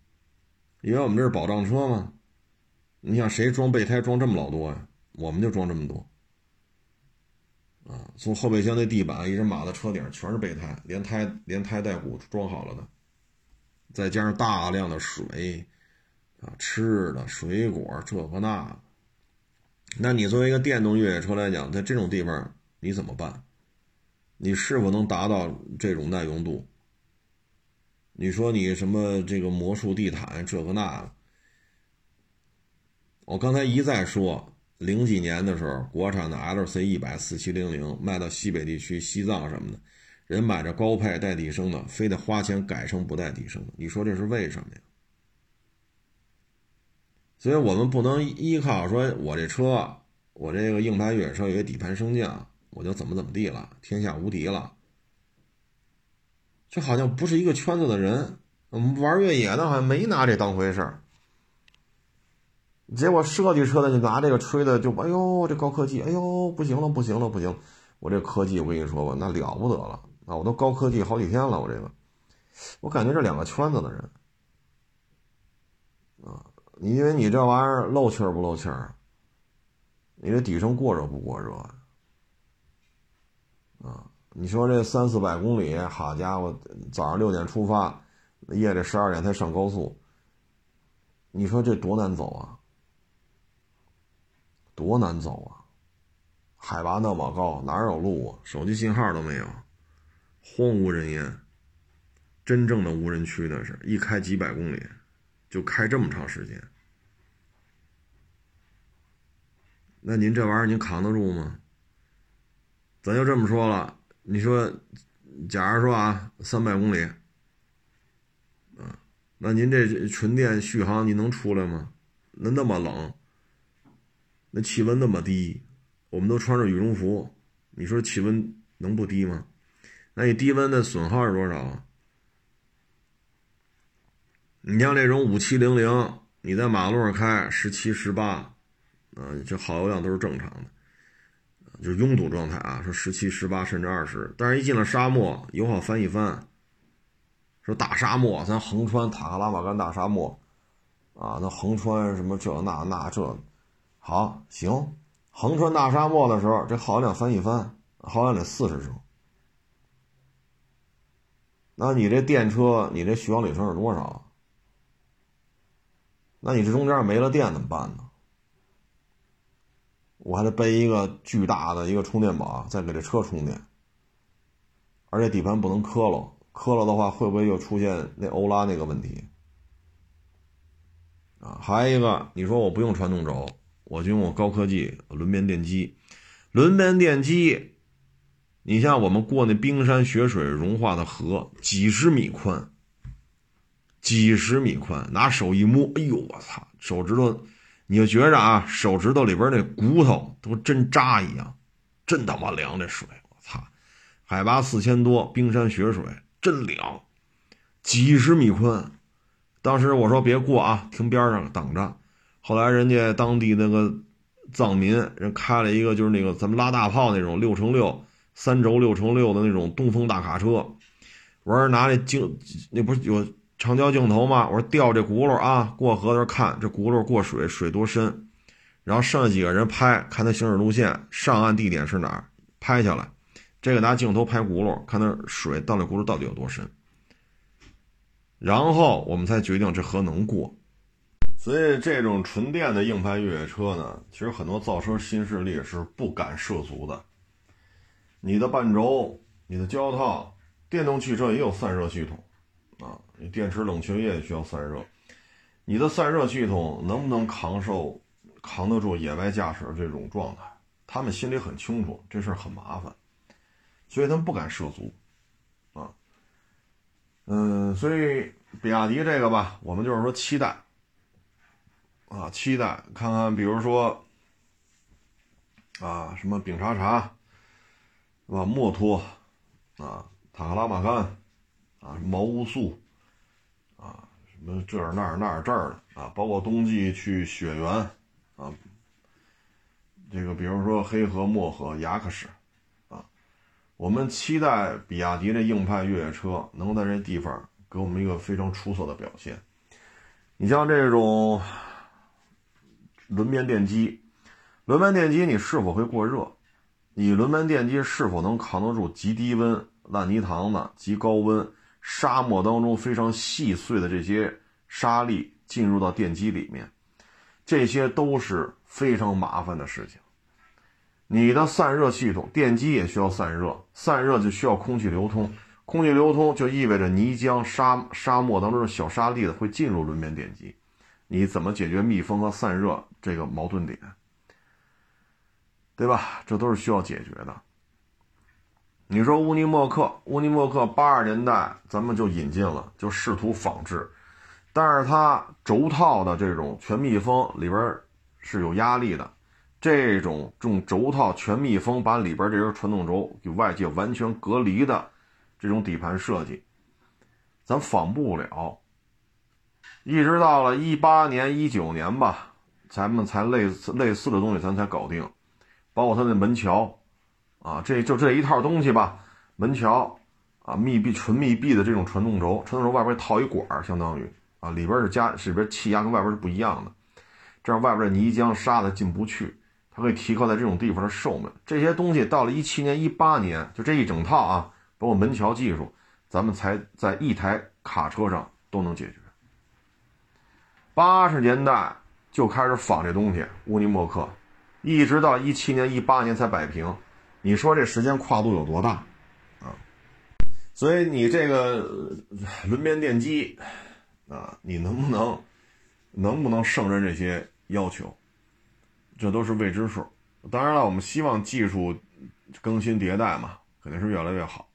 因为我们这是保障车嘛。你想谁装备胎装这么老多呀？我们就装这么多。啊，从后备箱那地板一直码到车顶，全是备胎，连胎连胎带鼓装好了的，再加上大量的水，啊，吃的水果这个那，那你作为一个电动越野车来讲，在这种地方你怎么办？你是否能达到这种耐用度？你说你什么这个魔术地毯这个那，我刚才一再说。零几年的时候，国产的 LC 一百四七零零卖到西北地区、西藏什么的，人买着高配带底升的，非得花钱改成不带底升的。你说这是为什么呀？所以我们不能依靠说，我这车，我这个硬派越野车有底盘升降，我就怎么怎么地了，天下无敌了。就好像不是一个圈子的人，我们玩越野的，好像没拿这当回事儿。结果设计车的就拿这个吹的就哎呦这高科技哎呦不行了不行了不行，我这科技我跟你说吧那了不得了啊我都高科技好几天了我这个，我感觉这两个圈子的人，啊你因为你这玩意儿漏气儿不漏气儿，你这底层过热不过热，啊你说这三四百公里好家伙早上六点出发，夜里十二点才上高速，你说这多难走啊！多难走啊！海拔那么高，哪有路啊？手机信号都没有，荒无人烟。真正的无人区那是一开几百公里，就开这么长时间。那您这玩意儿您扛得住吗？咱就这么说了，你说，假如说啊，三百公里，啊，那您这纯电续航你能出来吗？那那么冷。那气温那么低，我们都穿着羽绒服，你说气温能不低吗？那你低温的损耗是多少啊？你像这种五七零零，你在马路上开十七十八，啊，这耗油量都是正常的。就是拥堵状态啊，说十七、十八甚至二十，但是一进了沙漠，油耗翻一番。说大沙漠，咱横穿塔克拉玛干大沙漠，啊，那横穿什么这那那这，好行，横穿大沙漠的时候，这耗油量翻一番，耗油量得四十升。那你这电车，你这续航里程是多少？那你这中间没了电怎么办呢？我还得背一个巨大的一个充电宝，再给这车充电，而且底盘不能磕了，磕了的话会不会又出现那欧拉那个问题？啊，还有一个，你说我不用传动轴，我就用我高科技轮边电机，轮边电机。你像我们过那冰山雪水融化的河，几十米宽，几十米宽，拿手一摸，哎呦我操，手指头，你就觉着啊，手指头里边那骨头都针扎一样，真他妈凉这水，我操！海拔四千多，冰山雪水真凉，几十米宽。当时我说别过啊，停边上等着。后来人家当地那个藏民人开了一个，就是那个咱们拉大炮那种六乘六。三轴六乘六的那种东风大卡车，我说拿那镜，那不是有长焦镜头吗？我说调这轱辘啊，过河的时候看这轱辘过水水多深，然后剩下几个人拍，看他行驶路线，上岸地点是哪儿，拍下来。这个拿镜头拍轱辘，看那水到那轱辘到底有多深，然后我们才决定这河能过。所以这种纯电的硬派越野车呢，其实很多造车新势力是不敢涉足的。你的半轴、你的胶套，电动汽车也有散热系统，啊，你电池冷却液需要散热，你的散热系统能不能扛受、扛得住野外驾驶这种状态？他们心里很清楚，这事儿很麻烦，所以他们不敢涉足，啊，嗯，所以比亚迪这个吧，我们就是说期待，啊，期待看看，比如说，啊，什么丙察察。是吧？墨脱，啊，塔克拉玛干，啊，毛乌素，啊，什么这儿那儿那儿这儿的啊，包括冬季去雪原，啊，这个比如说黑河、漠河、雅克什，啊，我们期待比亚迪的硬派越野车能在这地方给我们一个非常出色的表现。你像这种轮边电机，轮边电机你是否会过热？你轮边电机是否能扛得住极低温、烂泥塘的极高温、沙漠当中非常细碎的这些沙粒进入到电机里面？这些都是非常麻烦的事情。你的散热系统，电机也需要散热，散热就需要空气流通，空气流通就意味着泥浆、沙沙漠当中的小沙粒子会进入轮边电机。你怎么解决密封和散热这个矛盾点？对吧？这都是需要解决的。你说乌尼莫克，乌尼莫克八十年代咱们就引进了，就试图仿制，但是它轴套的这种全密封里边是有压力的，这种用轴套全密封把里边这根传动轴与外界完全隔离的这种底盘设计，咱仿不了。一直到了一八年、一九年吧，咱们才类似类似的东西咱才搞定。包括它那门桥，啊，这就这一套东西吧。门桥，啊，密闭纯密闭的这种传动轴，传动轴外边套一管，相当于啊，里边是加，里边气压跟外边是不一样的，这样外边的泥浆沙子进不去，它可以提高在这种地方的寿命。这些东西到了一七年、一八年，就这一整套啊，包括门桥技术，咱们才在一台卡车上都能解决。八十年代就开始仿这东西，乌尼莫克。一直到一七年、一八年才摆平，你说这时间跨度有多大啊？所以你这个轮边电机啊，你能不能能不能胜任这些要求？这都是未知数。当然了，我们希望技术更新迭代嘛，肯定是越来越好。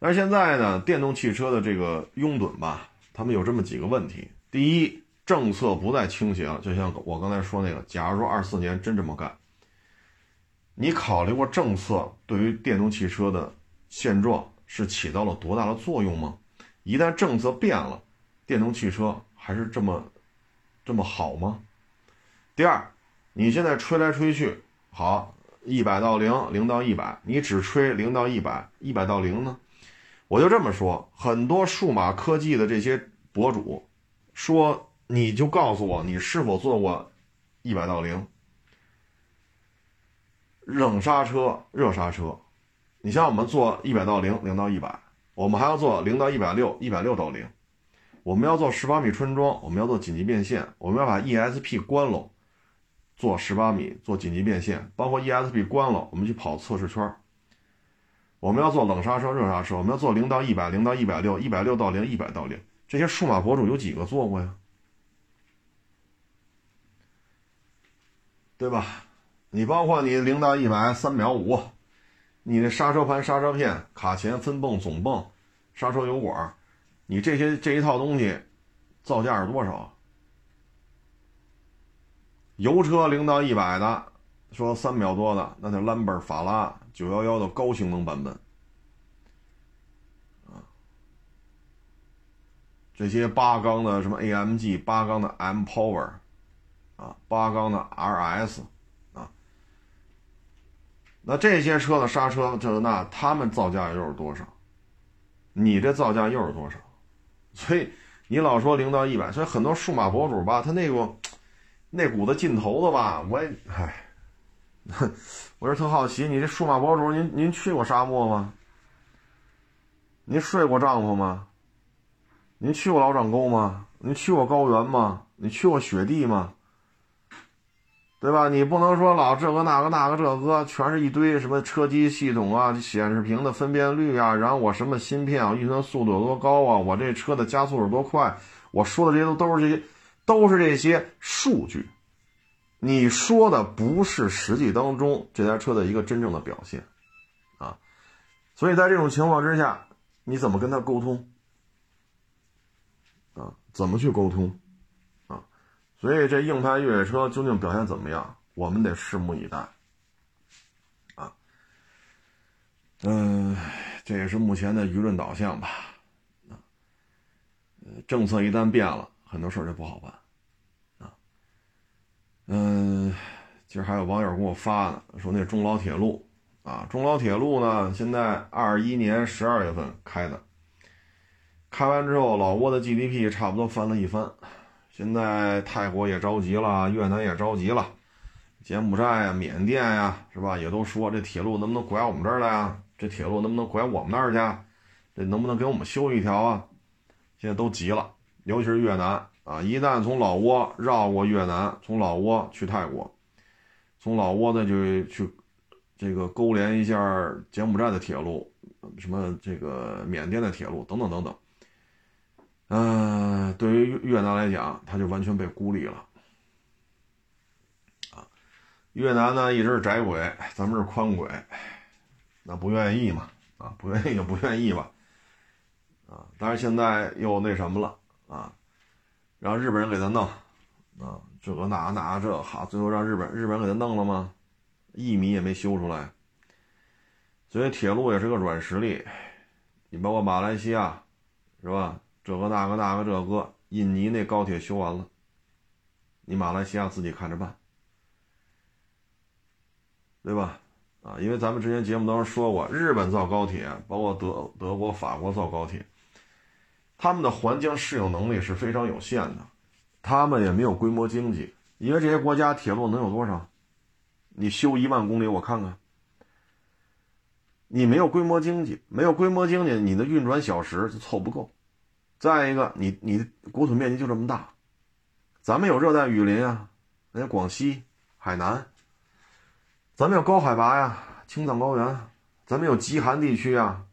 但是现在呢，电动汽车的这个拥趸吧，他们有这么几个问题：第一，政策不再倾斜了，就像我刚才说那个，假如说二四年真这么干，你考虑过政策对于电动汽车的现状是起到了多大的作用吗？一旦政策变了，电动汽车还是这么这么好吗？第二，你现在吹来吹去，好，一百到零，零到一百，你只吹零到一百，一百到零呢？我就这么说，很多数码科技的这些博主说，你就告诉我，你是否做过一百到零？冷刹车、热刹车，你像我们做一百到零，零到一百，我们还要做零到一百六，一百六到零，我们要做十八米春装，我们要做紧急变线，我们要把 ESP 关了。做十八米做紧急变线，包括 ESP 关了，我们去跑测试圈我们要做冷刹车、热刹车，我们要做零到一百、零到一百六、一百六到零、一百到零。这些数码博主有几个做过呀？对吧？你包括你零到一百三秒五，你的刹车盘、刹车片、卡钳、分泵、总泵、刹车油管，你这些这一套东西造价是多少？油车零到一百的，说三秒多的，那叫兰博法拉九幺幺的高性能版本，啊，这些八缸的什么 AMG，八缸的 M Power，啊，八缸的 RS，啊，那这些车的刹车这那，他们造价又是多少？你这造价又是多少？所以你老说零到一百，所以很多数码博主吧，他那个。那股子劲头子吧，我也唉，*laughs* 我是特好奇，你这数码博主，您您去过沙漠吗？您睡过帐篷吗？您去过老掌沟吗？您去过高原吗？你去过雪地吗？对吧？你不能说老这个那个那个这个，全是一堆什么车机系统啊、显示屏的分辨率啊，然后我什么芯片啊、运算速度有多高啊，我这车的加速有多快？我说的这些都都是这些。都是这些数据，你说的不是实际当中这台车的一个真正的表现，啊，所以在这种情况之下，你怎么跟他沟通？啊，怎么去沟通？所以这硬派越野车究竟表现怎么样，我们得拭目以待。啊，嗯，这也是目前的舆论导向吧？啊，政策一旦变了。很多事儿就不好办，啊，嗯，今儿还有网友给我发呢，说那中老铁路，啊，中老铁路呢，现在二一年十二月份开的，开完之后，老挝的 GDP 差不多翻了一番，现在泰国也着急了，越南也着急了，柬埔寨呀、缅甸呀，是吧？也都说这铁路能不能拐我们这儿来呀？这铁路能不能拐我们那儿去？这能不能给我们修一条啊？现在都急了。尤其是越南啊，一旦从老挝绕过越南，从老挝去泰国，从老挝呢就去这个勾连一下柬埔寨的铁路，什么这个缅甸的铁路等等等等。嗯，对于越南来讲，他就完全被孤立了。啊，越南呢一直是窄轨，咱们是宽轨，那不愿意嘛？啊，不愿意就不愿意吧。啊，但是现在又那什么了？啊，让日本人给他弄，啊，这个那那这好，最后让日本日本人给他弄了吗？一米也没修出来。所以铁路也是个软实力，你包括马来西亚，是吧？这个那个那个这个，印尼那高铁修完了，你马来西亚自己看着办，对吧？啊，因为咱们之前节目当中说过，日本造高铁，包括德德国、法国造高铁。他们的环境适应能力是非常有限的，他们也没有规模经济。因为这些国家铁路能有多少？你修一万公里，我看看。你没有规模经济，没有规模经济，你的运转小时就凑不够。再一个，你你的国土面积就这么大，咱们有热带雨林啊，人家广西、海南，咱们有高海拔呀，青藏高原，咱们有极寒地区啊。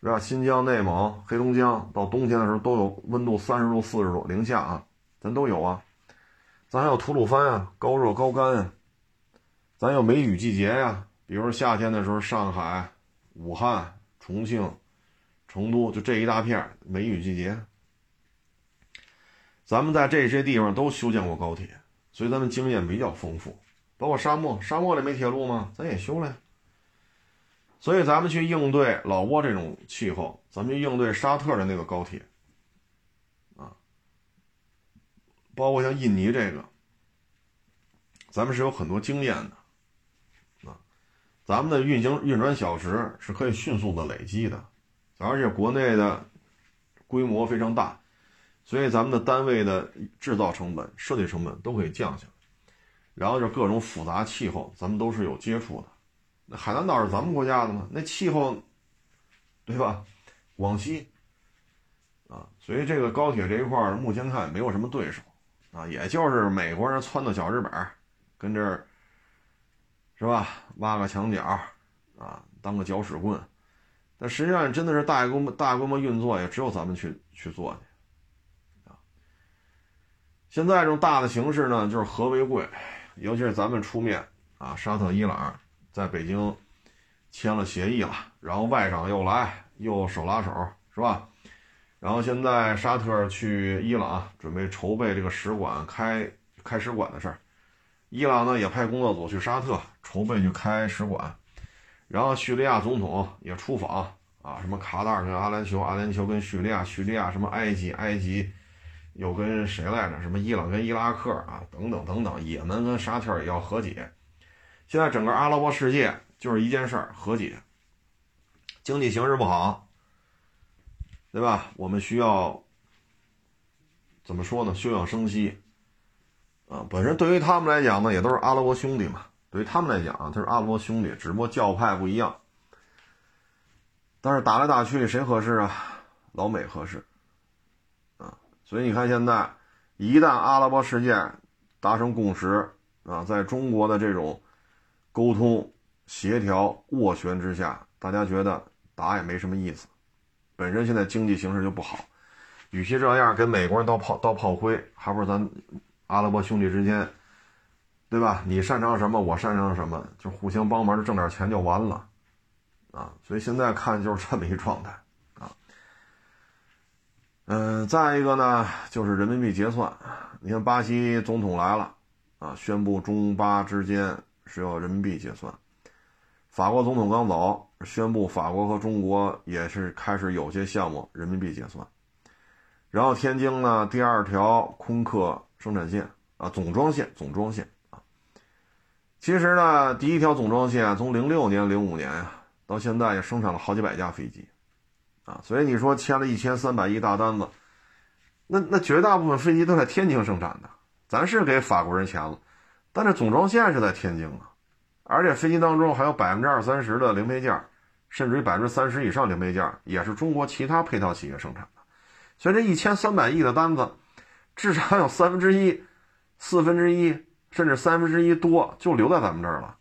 是吧？新疆、内蒙、黑龙江，到冬天的时候都有温度三十度、四十度零下啊，咱都有啊。咱还有吐鲁番啊，高热高干啊。咱有梅雨季节呀，比如夏天的时候，上海、武汉、重庆、成都，就这一大片梅雨季节。咱们在这些地方都修建过高铁，所以咱们经验比较丰富。包括沙漠，沙漠里没铁路吗？咱也修了。呀。所以咱们去应对老挝这种气候，咱们去应对沙特的那个高铁，啊，包括像印尼这个，咱们是有很多经验的，啊，咱们的运行运转小时是可以迅速的累积的，而且国内的规模非常大，所以咱们的单位的制造成本、设计成本都可以降下来。然后就各种复杂气候，咱们都是有接触的。那海南岛是咱们国家的吗？那气候，对吧？广西啊，所以这个高铁这一块目前看没有什么对手啊，也就是美国人窜到小日本跟这儿。是吧？挖个墙角，啊，当个搅屎棍，但实际上真的是大规模、大规模运作，也只有咱们去去做去，啊。现在这种大的形式呢，就是和为贵，尤其是咱们出面啊，沙特、伊朗在北京签了协议了，然后外长又来，又手拉手，是吧？然后现在沙特去伊朗准备筹备这个使馆开开使馆的事儿。伊朗呢也派工作组去沙特筹备去开使馆，然后叙利亚总统也出访啊，什么卡塔尔跟阿联酋，阿联酋跟叙利亚，叙利亚什么埃及，埃及又跟谁来着？什么伊朗跟伊拉克啊，等等等等，也门跟沙特也要和解。现在整个阿拉伯世界就是一件事儿，和解。经济形势不好，对吧？我们需要怎么说呢？休养生息。啊，本身对于他们来讲呢，也都是阿拉伯兄弟嘛。对于他们来讲啊，他是阿拉伯兄弟，只不过教派不一样。但是打来打去，谁合适啊？老美合适啊。所以你看，现在一旦阿拉伯世界达成共识啊，在中国的这种沟通、协调、斡旋之下，大家觉得打也没什么意思。本身现在经济形势就不好，与其这样跟美国人倒炮倒炮灰，还不如咱。阿拉伯兄弟之间，对吧？你擅长什么，我擅长什么，就互相帮忙，挣点钱就完了，啊！所以现在看就是 *laughs* 这么一状态，啊。嗯，再一个呢，就是人民币结算。你看，巴西总统来了，啊，宣布中巴之间是要人民币结算。法国总统刚走，宣布法国和中国也是开始有些项目人民币结算。然后天津呢，第二条空客。生产线啊，总装线，总装线。其实呢，第一条总装线从零六年、零五年呀，到现在也生产了好几百架飞机，啊，所以你说签了一千三百亿大单子，那那绝大部分飞机都在天津生产的。咱是给法国人钱了，但这总装线是在天津啊，而且飞机当中还有百分之二三十的零配件，甚至于百分之三十以上零配件也是中国其他配套企业生产的。所以这一千三百亿的单子。至少有三分之一、四分之一，甚至三分之一多，就留在咱们这儿了，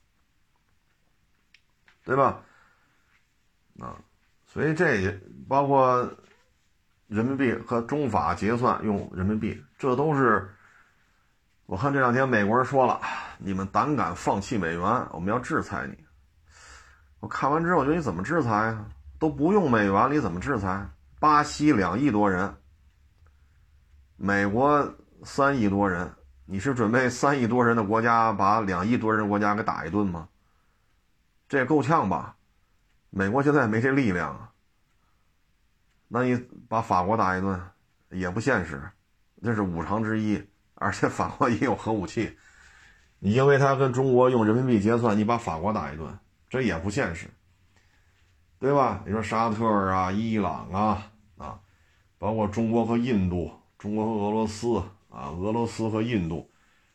对吧？啊，所以这包括人民币和中法结算用人民币，这都是我看这两天美国人说了，你们胆敢放弃美元，我们要制裁你。我看完之后，我觉得你怎么制裁啊？都不用美元，你怎么制裁？巴西两亿多人。美国三亿多人，你是准备三亿多人的国家把两亿多人国家给打一顿吗？这也够呛吧？美国现在没这力量啊。那你把法国打一顿，也不现实，这是五常之一。而且法国也有核武器，你因为他跟中国用人民币结算，你把法国打一顿，这也不现实，对吧？你说沙特啊、伊朗啊啊，包括中国和印度。中国和俄罗斯啊，俄罗斯和印度，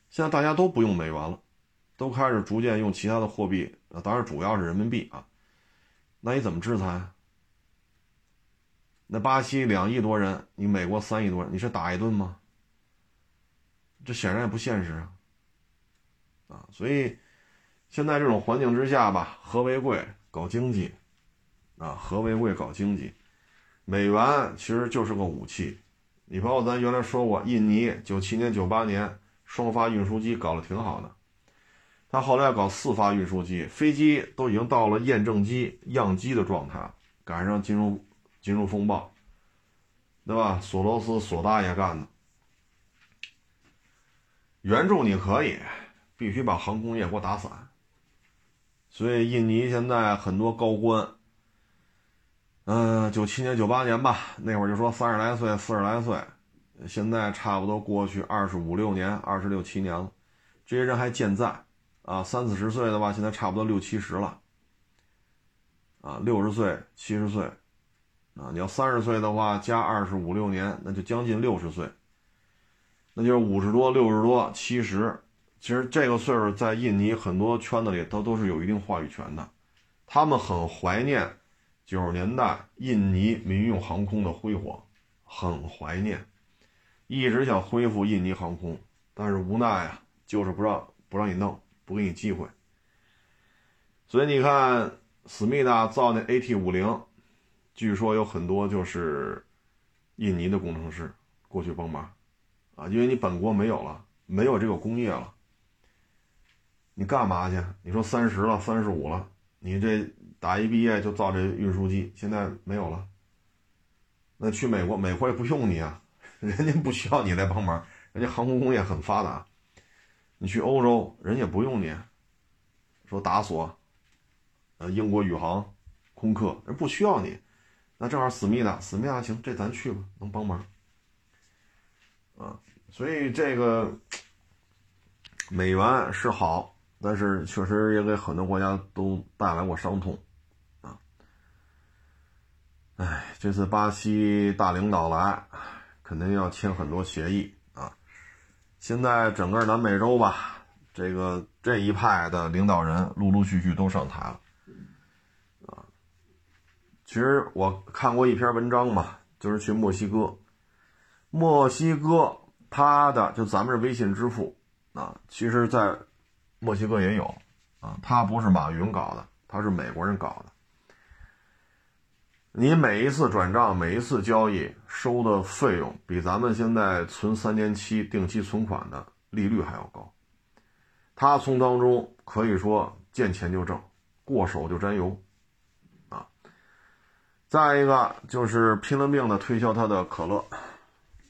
现在大家都不用美元了，都开始逐渐用其他的货币，啊，当然主要是人民币啊。那你怎么制裁？那巴西两亿多人，你美国三亿多人，你是打一顿吗？这显然也不现实啊！啊，所以现在这种环境之下吧，和为贵，搞经济啊，和为贵搞经济，美元其实就是个武器。你包括咱原来说过，印尼九七年、九八年双发运输机搞得挺好的，他后来搞四发运输机，飞机都已经到了验证机、样机的状态，赶上金融金融风暴，对吧？索罗斯索大爷干的，援助你可以，必须把航空业给我打散。所以印尼现在很多高官。嗯，九七年、九八年吧，那会儿就说三十来岁、四十来岁，现在差不多过去二十五六年、二十六七年了，这些人还健在啊。三四十岁的话，现在差不多六七十了啊，六十岁、七十岁，啊，你要三十岁的话，加二十五六年，那就将近六十岁，那就是五十多、六十多、七十。其实这个岁数在印尼很多圈子里都都是有一定话语权的，他们很怀念九十年代印尼民用航空的辉煌，很怀念，一直想恢复印尼航空，但是无奈啊，就是不让不让你弄，不给你机会。所以你看，思密达造那 AT 五零，据说有很多就是印尼的工程师过去帮忙，啊，因为你本国没有了，没有这个工业了。你干嘛去？你说三十了，三十五了，你这大一毕业就造这运输机，现在没有了。那去美国，美国也不用你啊，*laughs* 人家不需要你来帮忙，人家航空工业很发达。你去欧洲，人也不用你，说达索，呃，英国宇航，空客，人不需要你。那正好思密达，思密达行，这咱去吧，能帮忙。啊，所以这个美元是好。但是确实也给很多国家都带来过伤痛，哎，这次巴西大领导来，肯定要签很多协议啊。现在整个南美洲吧，这个这一派的领导人陆陆续续都上台了，啊，其实我看过一篇文章嘛，就是去墨西哥，墨西哥它的就咱们是微信支付啊，其实，在墨西哥也有，啊，他不是马云搞的，他是美国人搞的。你每一次转账、每一次交易收的费用，比咱们现在存三年期定期存款的利率还要高。他从当中可以说见钱就挣，过手就沾油，啊。再一个就是拼了命的推销他的可乐，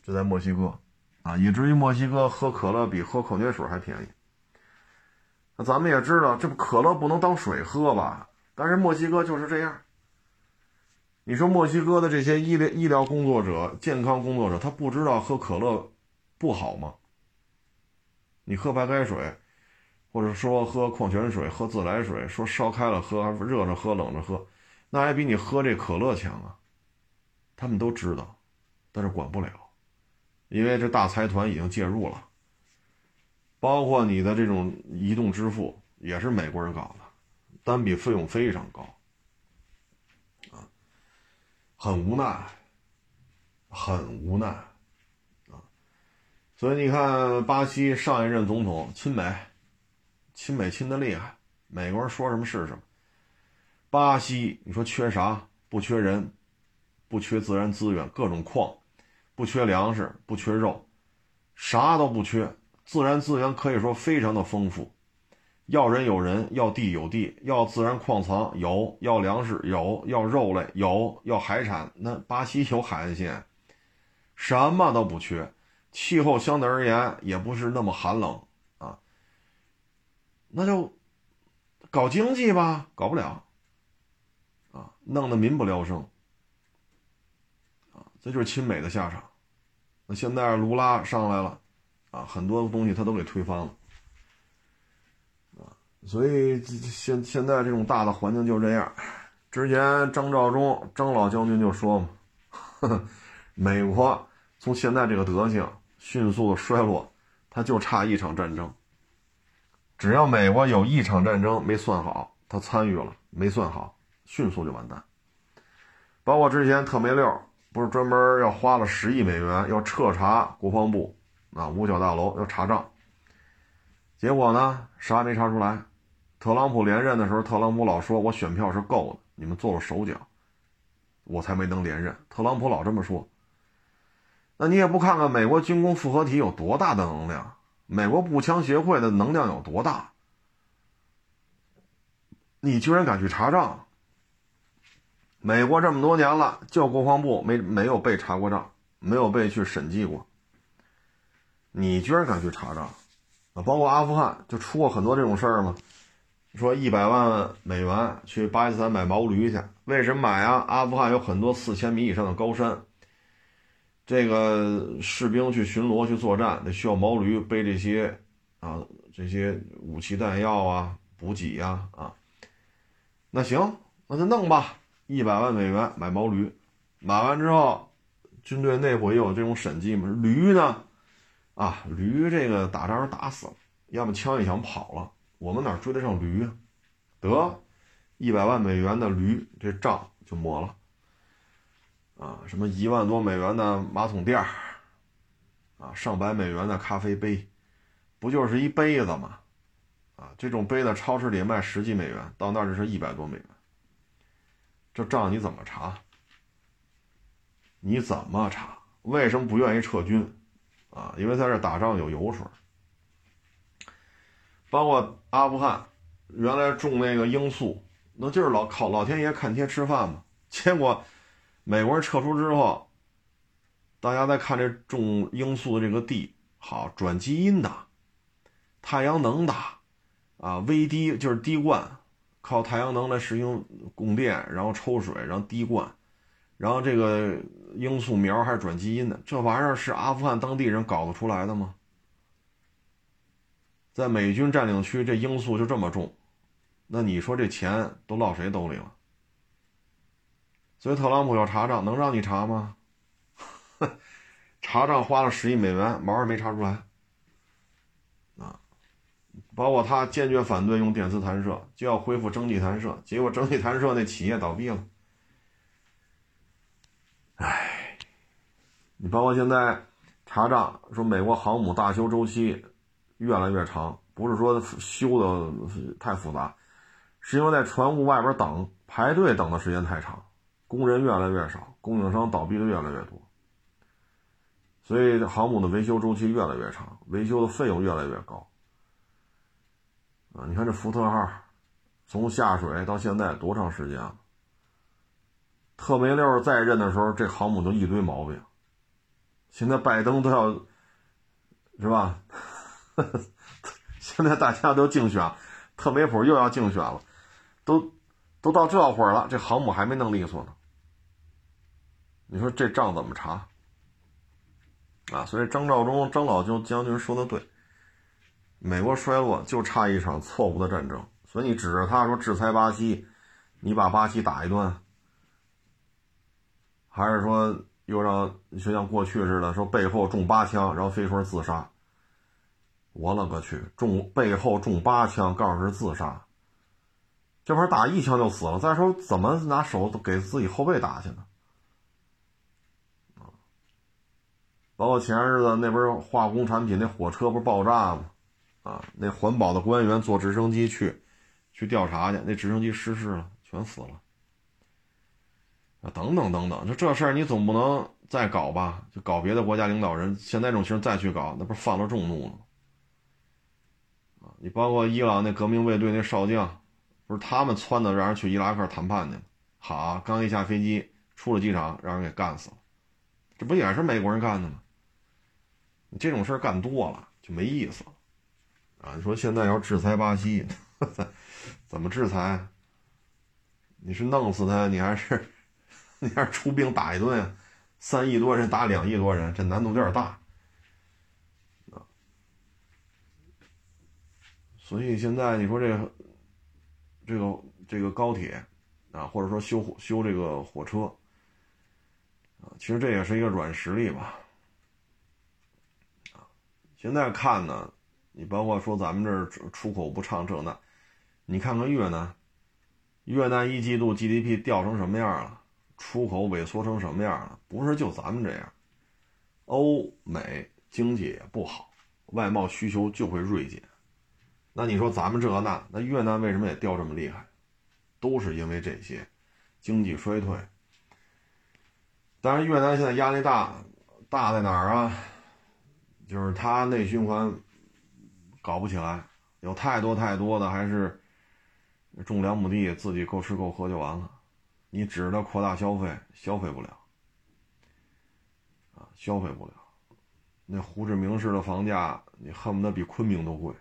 就在墨西哥，啊，以至于墨西哥喝可乐比喝矿泉水还便宜。那咱们也知道，这不可乐不能当水喝吧？但是墨西哥就是这样。你说墨西哥的这些医疗医疗工作者、健康工作者，他不知道喝可乐不好吗？你喝白开水，或者说喝矿泉水、喝自来水，说烧开了喝，热着喝、冷着喝，那还比你喝这可乐强啊！他们都知道，但是管不了，因为这大财团已经介入了。包括你的这种移动支付也是美国人搞的，单笔费用非常高，很无奈，很无奈，啊，所以你看，巴西上一任总统亲美，亲美亲的厉害，美国人说什么是什么。巴西你说缺啥？不缺人，不缺自然资源，各种矿，不缺粮食，不缺肉，啥都不缺。自然资源可以说非常的丰富，要人有人，要地有地，要自然矿藏有，要粮食有，要肉类有，要海产那巴西有海岸线，什么都不缺，气候相对而言也不是那么寒冷啊，那就搞经济吧，搞不了啊，弄得民不聊生啊，这就是亲美的下场。那现在卢拉上来了。啊，很多东西他都给推翻了，所以现现在这种大的环境就这样。之前张召忠张老将军就说嘛，呵呵，美国从现在这个德行迅速的衰落，他就差一场战争。只要美国有一场战争没算好，他参与了没算好，迅速就完蛋。包括之前特梅六不是专门要花了十亿美元要彻查国防部。啊，五角大楼要查账，结果呢，啥也没查出来。特朗普连任的时候，特朗普老说我选票是够的，你们做了手脚，我才没能连任。特朗普老这么说。那你也不看看美国军工复合体有多大的能量，美国步枪协会的能量有多大？你居然敢去查账？美国这么多年了，就国防部没没有被查过账，没有被去审计过。你居然敢去查账，啊，包括阿富汗就出过很多这种事儿吗？说一百万美元去巴基斯坦买毛驴去，为什么买啊？阿富汗有很多四千米以上的高山，这个士兵去巡逻去作战得需要毛驴背这些啊这些武器弹药啊补给呀啊。那行，那就弄吧，一百万美元买毛驴，买完之后，军队内部也有这种审计嘛。驴呢，啊，驴这个打仗打死了，要么枪一响跑了，我们哪追得上驴啊？得，一百万美元的驴，这账就抹了。啊，什么一万多美元的马桶垫儿，啊，上百美元的咖啡杯，不就是一杯子吗？啊，这种杯子超市里卖十几美元，到那儿就是一百多美元。这账你怎么查？你怎么查？为什么不愿意撤军？啊，因为在这打仗有油水。包括阿富汗，原来种那个罂粟，那就是老靠老天爷看天吃饭嘛。结果美国人撤出之后，大家再看这种罂粟的这个地，好转基因的，太阳能的，啊，微滴就是滴灌。靠太阳能来实行供电，然后抽水，然后滴灌，然后这个罂粟苗还是转基因的，这玩意儿是阿富汗当地人搞得出来的吗？在美军占领区，这罂粟就这么重，那你说这钱都落谁兜里了？所以特朗普要查账，能让你查吗？*laughs* 查账花了十亿美元，毛也没查出来。啊包括他坚决反对用电磁弹射，就要恢复蒸汽弹射，结果蒸汽弹射那企业倒闭了。唉，你包括现在查账说美国航母大修周期越来越长，不是说修的太复杂，是因为在船坞外边等排队等的时间太长，工人越来越少，供应商倒闭的越来越多，所以航母的维修周期越来越长，维修的费用越来越高。啊，你看这福特号，从下水到现在多长时间了？特梅六在任的时候，这航母就一堆毛病。现在拜登都要，是吧？*laughs* 现在大家都竞选，特梅普又要竞选了，都都到这会儿了，这航母还没弄利索呢。你说这账怎么查？啊，所以张召忠张老将将军说的对。美国衰落就差一场错误的战争，所以你指着他说制裁巴西，你把巴西打一顿，还是说又让就像过去似的说背后中八枪，然后飞出自杀？我勒个去，中背后中八枪，告诉是自杀，这玩意儿打一枪就死了。再说怎么拿手给自己后背打去呢？包括前日子那边化工产品那火车不是爆炸吗？啊，那环保的官员坐直升机去，去调查去，那直升机失事了，全死了。啊，等等等等，就这事儿你总不能再搞吧？就搞别的国家领导人，现在这种情况再去搞，那不是犯了众怒了？你包括伊朗那革命卫队那少将，不是他们撺的让人去伊拉克谈判去了？好，刚一下飞机出了机场，让人给干死了，这不也是美国人干的吗？你这种事儿干多了就没意思了。啊，你说现在要制裁巴西，*laughs* 怎么制裁？你是弄死他，你还是 *laughs* 你还是出兵打一顿？三亿多人打两亿多人，这难度有点大所以现在你说这个这个这个高铁啊，或者说修修这个火车啊，其实这也是一个软实力吧。啊，现在看呢。你包括说咱们这儿出口不畅这那，你看看越南，越南一季度 GDP 掉成什么样了？出口萎缩成什么样了？不是就咱们这样，欧美经济也不好，外贸需求就会锐减。那你说咱们这那，那越南为什么也掉这么厉害？都是因为这些经济衰退。但是越南现在压力大，大在哪儿啊？就是它内循环。搞不起来，有太多太多的还是种两亩地，自己够吃够喝就完了。你指着扩大消费，消费不了啊，消费不了。那胡志明市的房价，你恨不得比昆明都贵，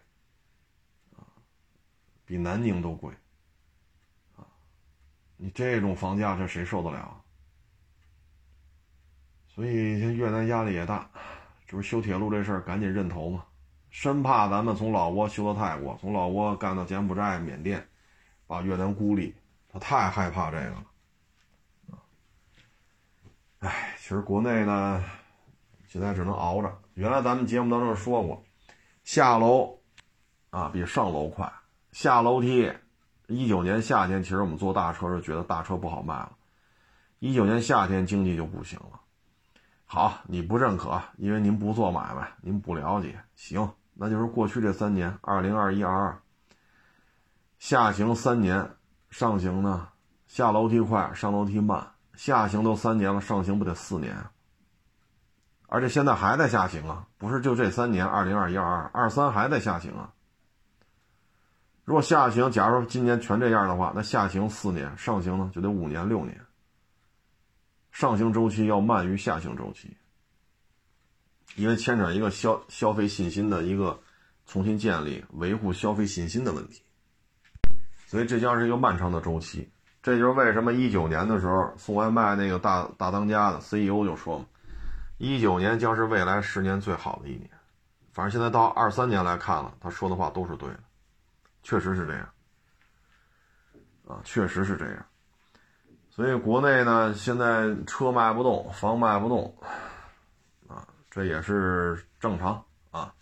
比南宁都贵啊。你这种房价，这谁受得了？所以现在越南压力也大，就是修铁路这事儿，赶紧认头嘛。生怕咱们从老挝修到泰国，从老挝干到柬埔寨、缅甸，把越南孤立，他太害怕这个了。哎，其实国内呢，现在只能熬着。原来咱们节目当中说过，下楼啊比上楼快，下楼梯。一九年夏天，其实我们坐大车是觉得大车不好卖了。一九年夏天经济就不行了。好，你不认可，因为您不做买卖，您不了解。行，那就是过去这三年，二零二一、二二，下行三年，上行呢，下楼梯快，上楼梯慢。下行都三年了，上行不得四年？而且现在还在下行啊，不是就这三年，二零二一、二二、二三还在下行啊。如果下行，假如说今年全这样的话，那下行四年，上行呢就得五年六年。上行周期要慢于下行周期，因为牵扯一个消消费信心的一个重新建立、维护消费信心的问题，所以这将是一个漫长的周期。这就是为什么一九年的时候送外卖那个大大当家的 CEO 就说嘛，一九年将是未来十年最好的一年。反正现在到二三年来看了，他说的话都是对的，确实是这样，啊，确实是这样。所以国内呢，现在车卖不动，房卖不动，啊，这也是正常啊。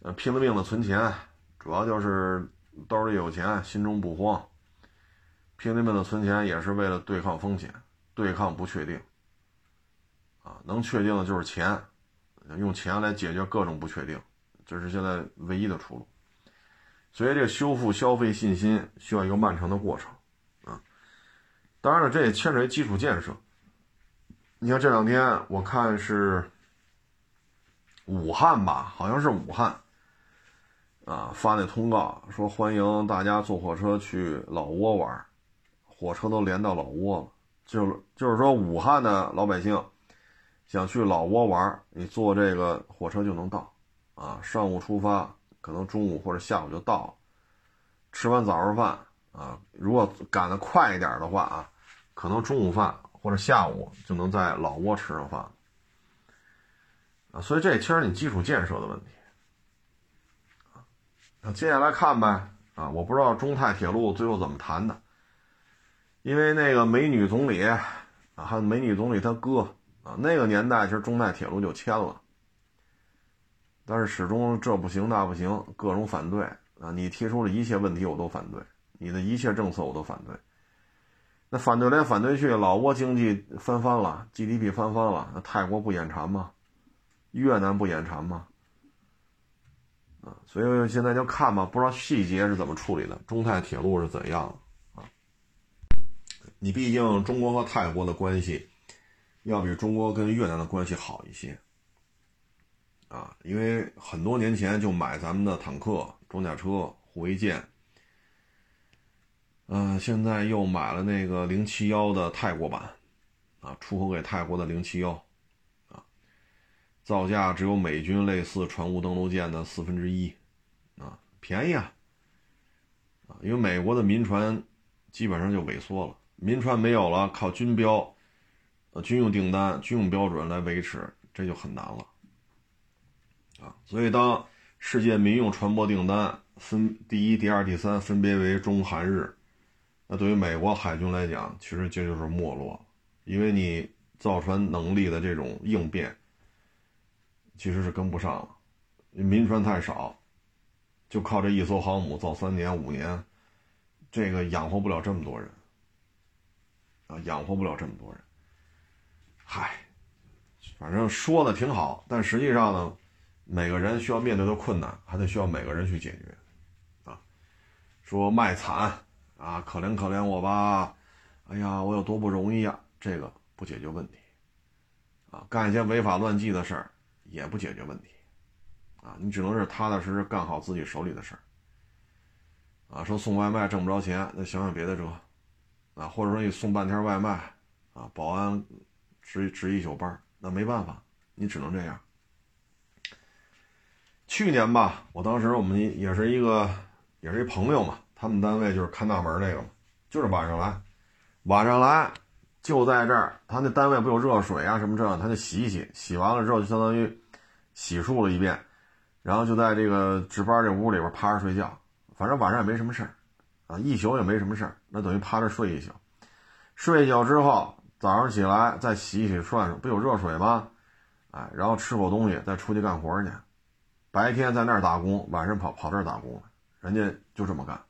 呃，拼了命的存钱，主要就是兜里有钱，心中不慌。拼了命的存钱也是为了对抗风险，对抗不确定。啊，能确定的就是钱，用钱来解决各种不确定，这是现在唯一的出路。所以，这个修复消费信心需要一个漫长的过程。啊当然了，这也牵扯基础建设。你看这两天，我看是武汉吧，好像是武汉啊，发那通告说欢迎大家坐火车去老挝玩，火车都连到老挝了。就就是说，武汉的老百姓想去老挝玩，你坐这个火车就能到啊，上午出发，可能中午或者下午就到，吃完早上饭。啊，如果赶得快一点的话啊，可能中午饭或者下午就能在老挝吃上饭啊。所以这其实你基础建设的问题。那接下来看呗啊，我不知道中泰铁路最后怎么谈的，因为那个美女总理啊，还有美女总理她哥啊，那个年代其实中泰铁路就签了，但是始终这不行那不行，各种反对啊。你提出的一切问题我都反对。你的一切政策我都反对，那反对来反对去，老挝经济翻番了，GDP 翻番了，那泰国不眼馋吗？越南不眼馋吗？啊，所以现在就看吧，不知道细节是怎么处理的，中泰铁路是怎样啊？你毕竟中国和泰国的关系，要比中国跟越南的关系好一些，啊，因为很多年前就买咱们的坦克、装甲车、护卫舰。嗯，现在又买了那个零七幺的泰国版，啊，出口给泰国的零七幺，啊，造价只有美军类似船坞登陆舰的四分之一，啊，便宜啊，啊，因为美国的民船基本上就萎缩了，民船没有了，靠军标，呃，军用订单、军用标准来维持，这就很难了，啊，所以当世界民用船舶订单分第一、第二、第三分别为中韩日。那对于美国海军来讲，其实这就是没落，因为你造船能力的这种应变，其实是跟不上了。民船太少，就靠这一艘航母造三年五年，这个养活不了这么多人，啊，养活不了这么多人。嗨，反正说的挺好，但实际上呢，每个人需要面对的困难，还得需要每个人去解决，啊，说卖惨。啊，可怜可怜我吧！哎呀，我有多不容易呀！这个不解决问题，啊，干一些违法乱纪的事儿也不解决问题，啊，你只能是踏踏实实干好自己手里的事儿。啊，说送外卖挣不着钱，那想想别的辙，啊，或者说你送半天外卖，啊，保安值值一宿班，那没办法，你只能这样。去年吧，我当时我们也是一个，也是一朋友嘛。他们单位就是看大门那个嘛，就是晚上来，晚上来就在这儿。他那单位不有热水啊什么这样，他就洗一洗，洗完了之后就相当于洗漱了一遍，然后就在这个值班这屋里边趴着睡觉。反正晚上也没什么事儿啊，一宿也没什么事儿，那等于趴着睡一宿，睡一宿之后，早上起来再洗洗涮涮，不有热水吗？哎，然后吃口东西，再出去干活去，白天在那儿打工，晚上跑跑这儿打工，人家就这么干。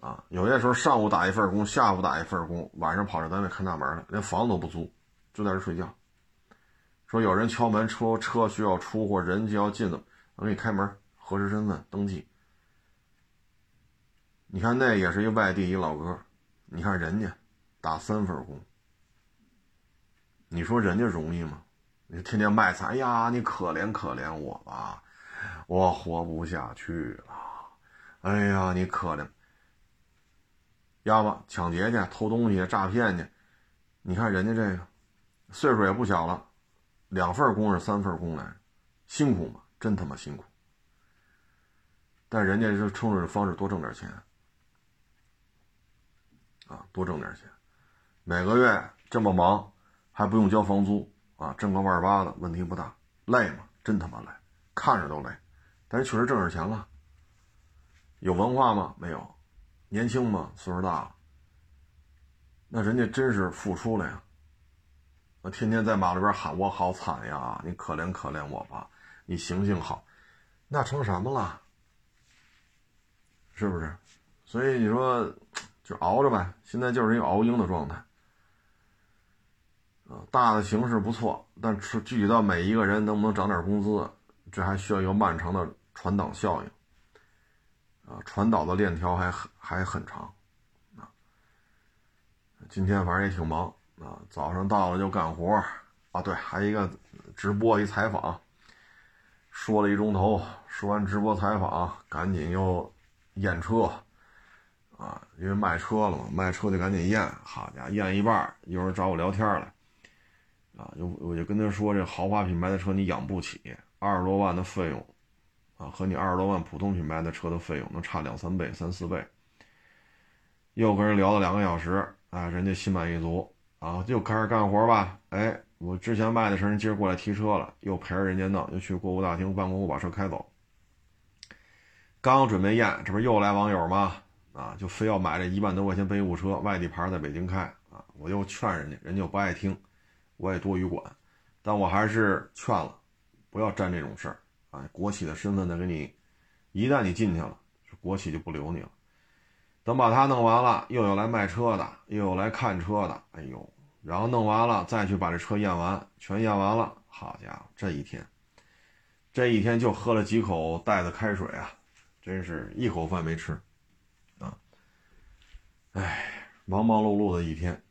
啊，有些时候上午打一份工，下午打一份工，晚上跑这单位看大门了，连房子都不租，就在这睡觉。说有人敲门，车车需要出或人就要进的，我给你开门，核实身份，登记。你看那也是一外地一老哥，你看人家打三份工，你说人家容易吗？你天天卖惨，哎呀，你可怜可怜我吧，我活不下去了，哎呀，你可怜。要么抢劫去、偷东西、诈骗去，你看人家这个岁数也不小了，两份工是三份工来，辛苦吗？真他妈辛苦。但人家是冲着这方式多挣点钱啊，多挣点钱，每个月这么忙还不用交房租啊，挣个万八的问题不大，累吗？真他妈累，看着都累，但是确实挣点钱了。有文化吗？没有。年轻嘛，岁数大了，那人家真是付出了呀。那天天在马路边喊我好惨呀，你可怜可怜我吧，你行行好，那成什么了？是不是？所以你说就熬着呗，现在就是一个熬鹰的状态。啊，大的形势不错，但是具体到每一个人能不能涨点工资，这还需要一个漫长的传导效应。啊，传导的链条还很还很长，啊，今天反正也挺忙啊，早上到了就干活啊，对，还一个直播一采访，说了一钟头，说完直播采访，赶紧又验车，啊，因为卖车了嘛，卖车就赶紧验，好家伙，验一半，一会儿找我聊天来，啊，就我就跟他说，这豪华品牌的车你养不起，二十多万的费用。啊，和你二十多万普通品牌的车的费用能差两三倍、三四倍。又跟人聊了两个小时，啊，人家心满意足啊，就开始干活吧。哎，我之前卖的时候，人今儿过来提车了，又陪着人家弄，又去过户大厅办过户把车开走。刚准备验，这不又来网友吗？啊，就非要买这一万多块钱备物车，外地牌在北京开啊，我又劝人家，人家又不爱听，我也多余管，但我还是劝了，不要沾这种事儿。啊，国企的身份呢，给你，一旦你进去了，国企就不留你了。等把他弄完了，又有来卖车的，又有来看车的，哎呦，然后弄完了再去把这车验完，全验完了，好家伙，这一天，这一天就喝了几口带的开水啊，真是一口饭没吃，啊，哎，忙忙碌碌的一天，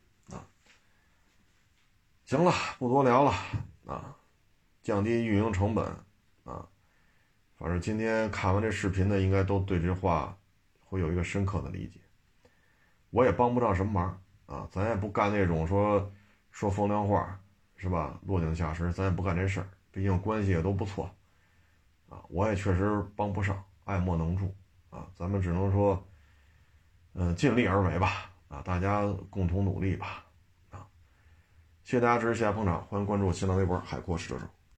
行了，不多聊了啊，降低运营成本啊。反正今天看完这视频的，应该都对这话会有一个深刻的理解。我也帮不上什么忙啊，咱也不干那种说说风凉话，是吧？落井下石，咱也不干这事儿。毕竟关系也都不错啊，我也确实帮不上，爱莫能助啊。咱们只能说，嗯，尽力而为吧。啊，大家共同努力吧。谢谢大家支持，谢谢捧场，欢迎关注新浪微博“海阔试车手”。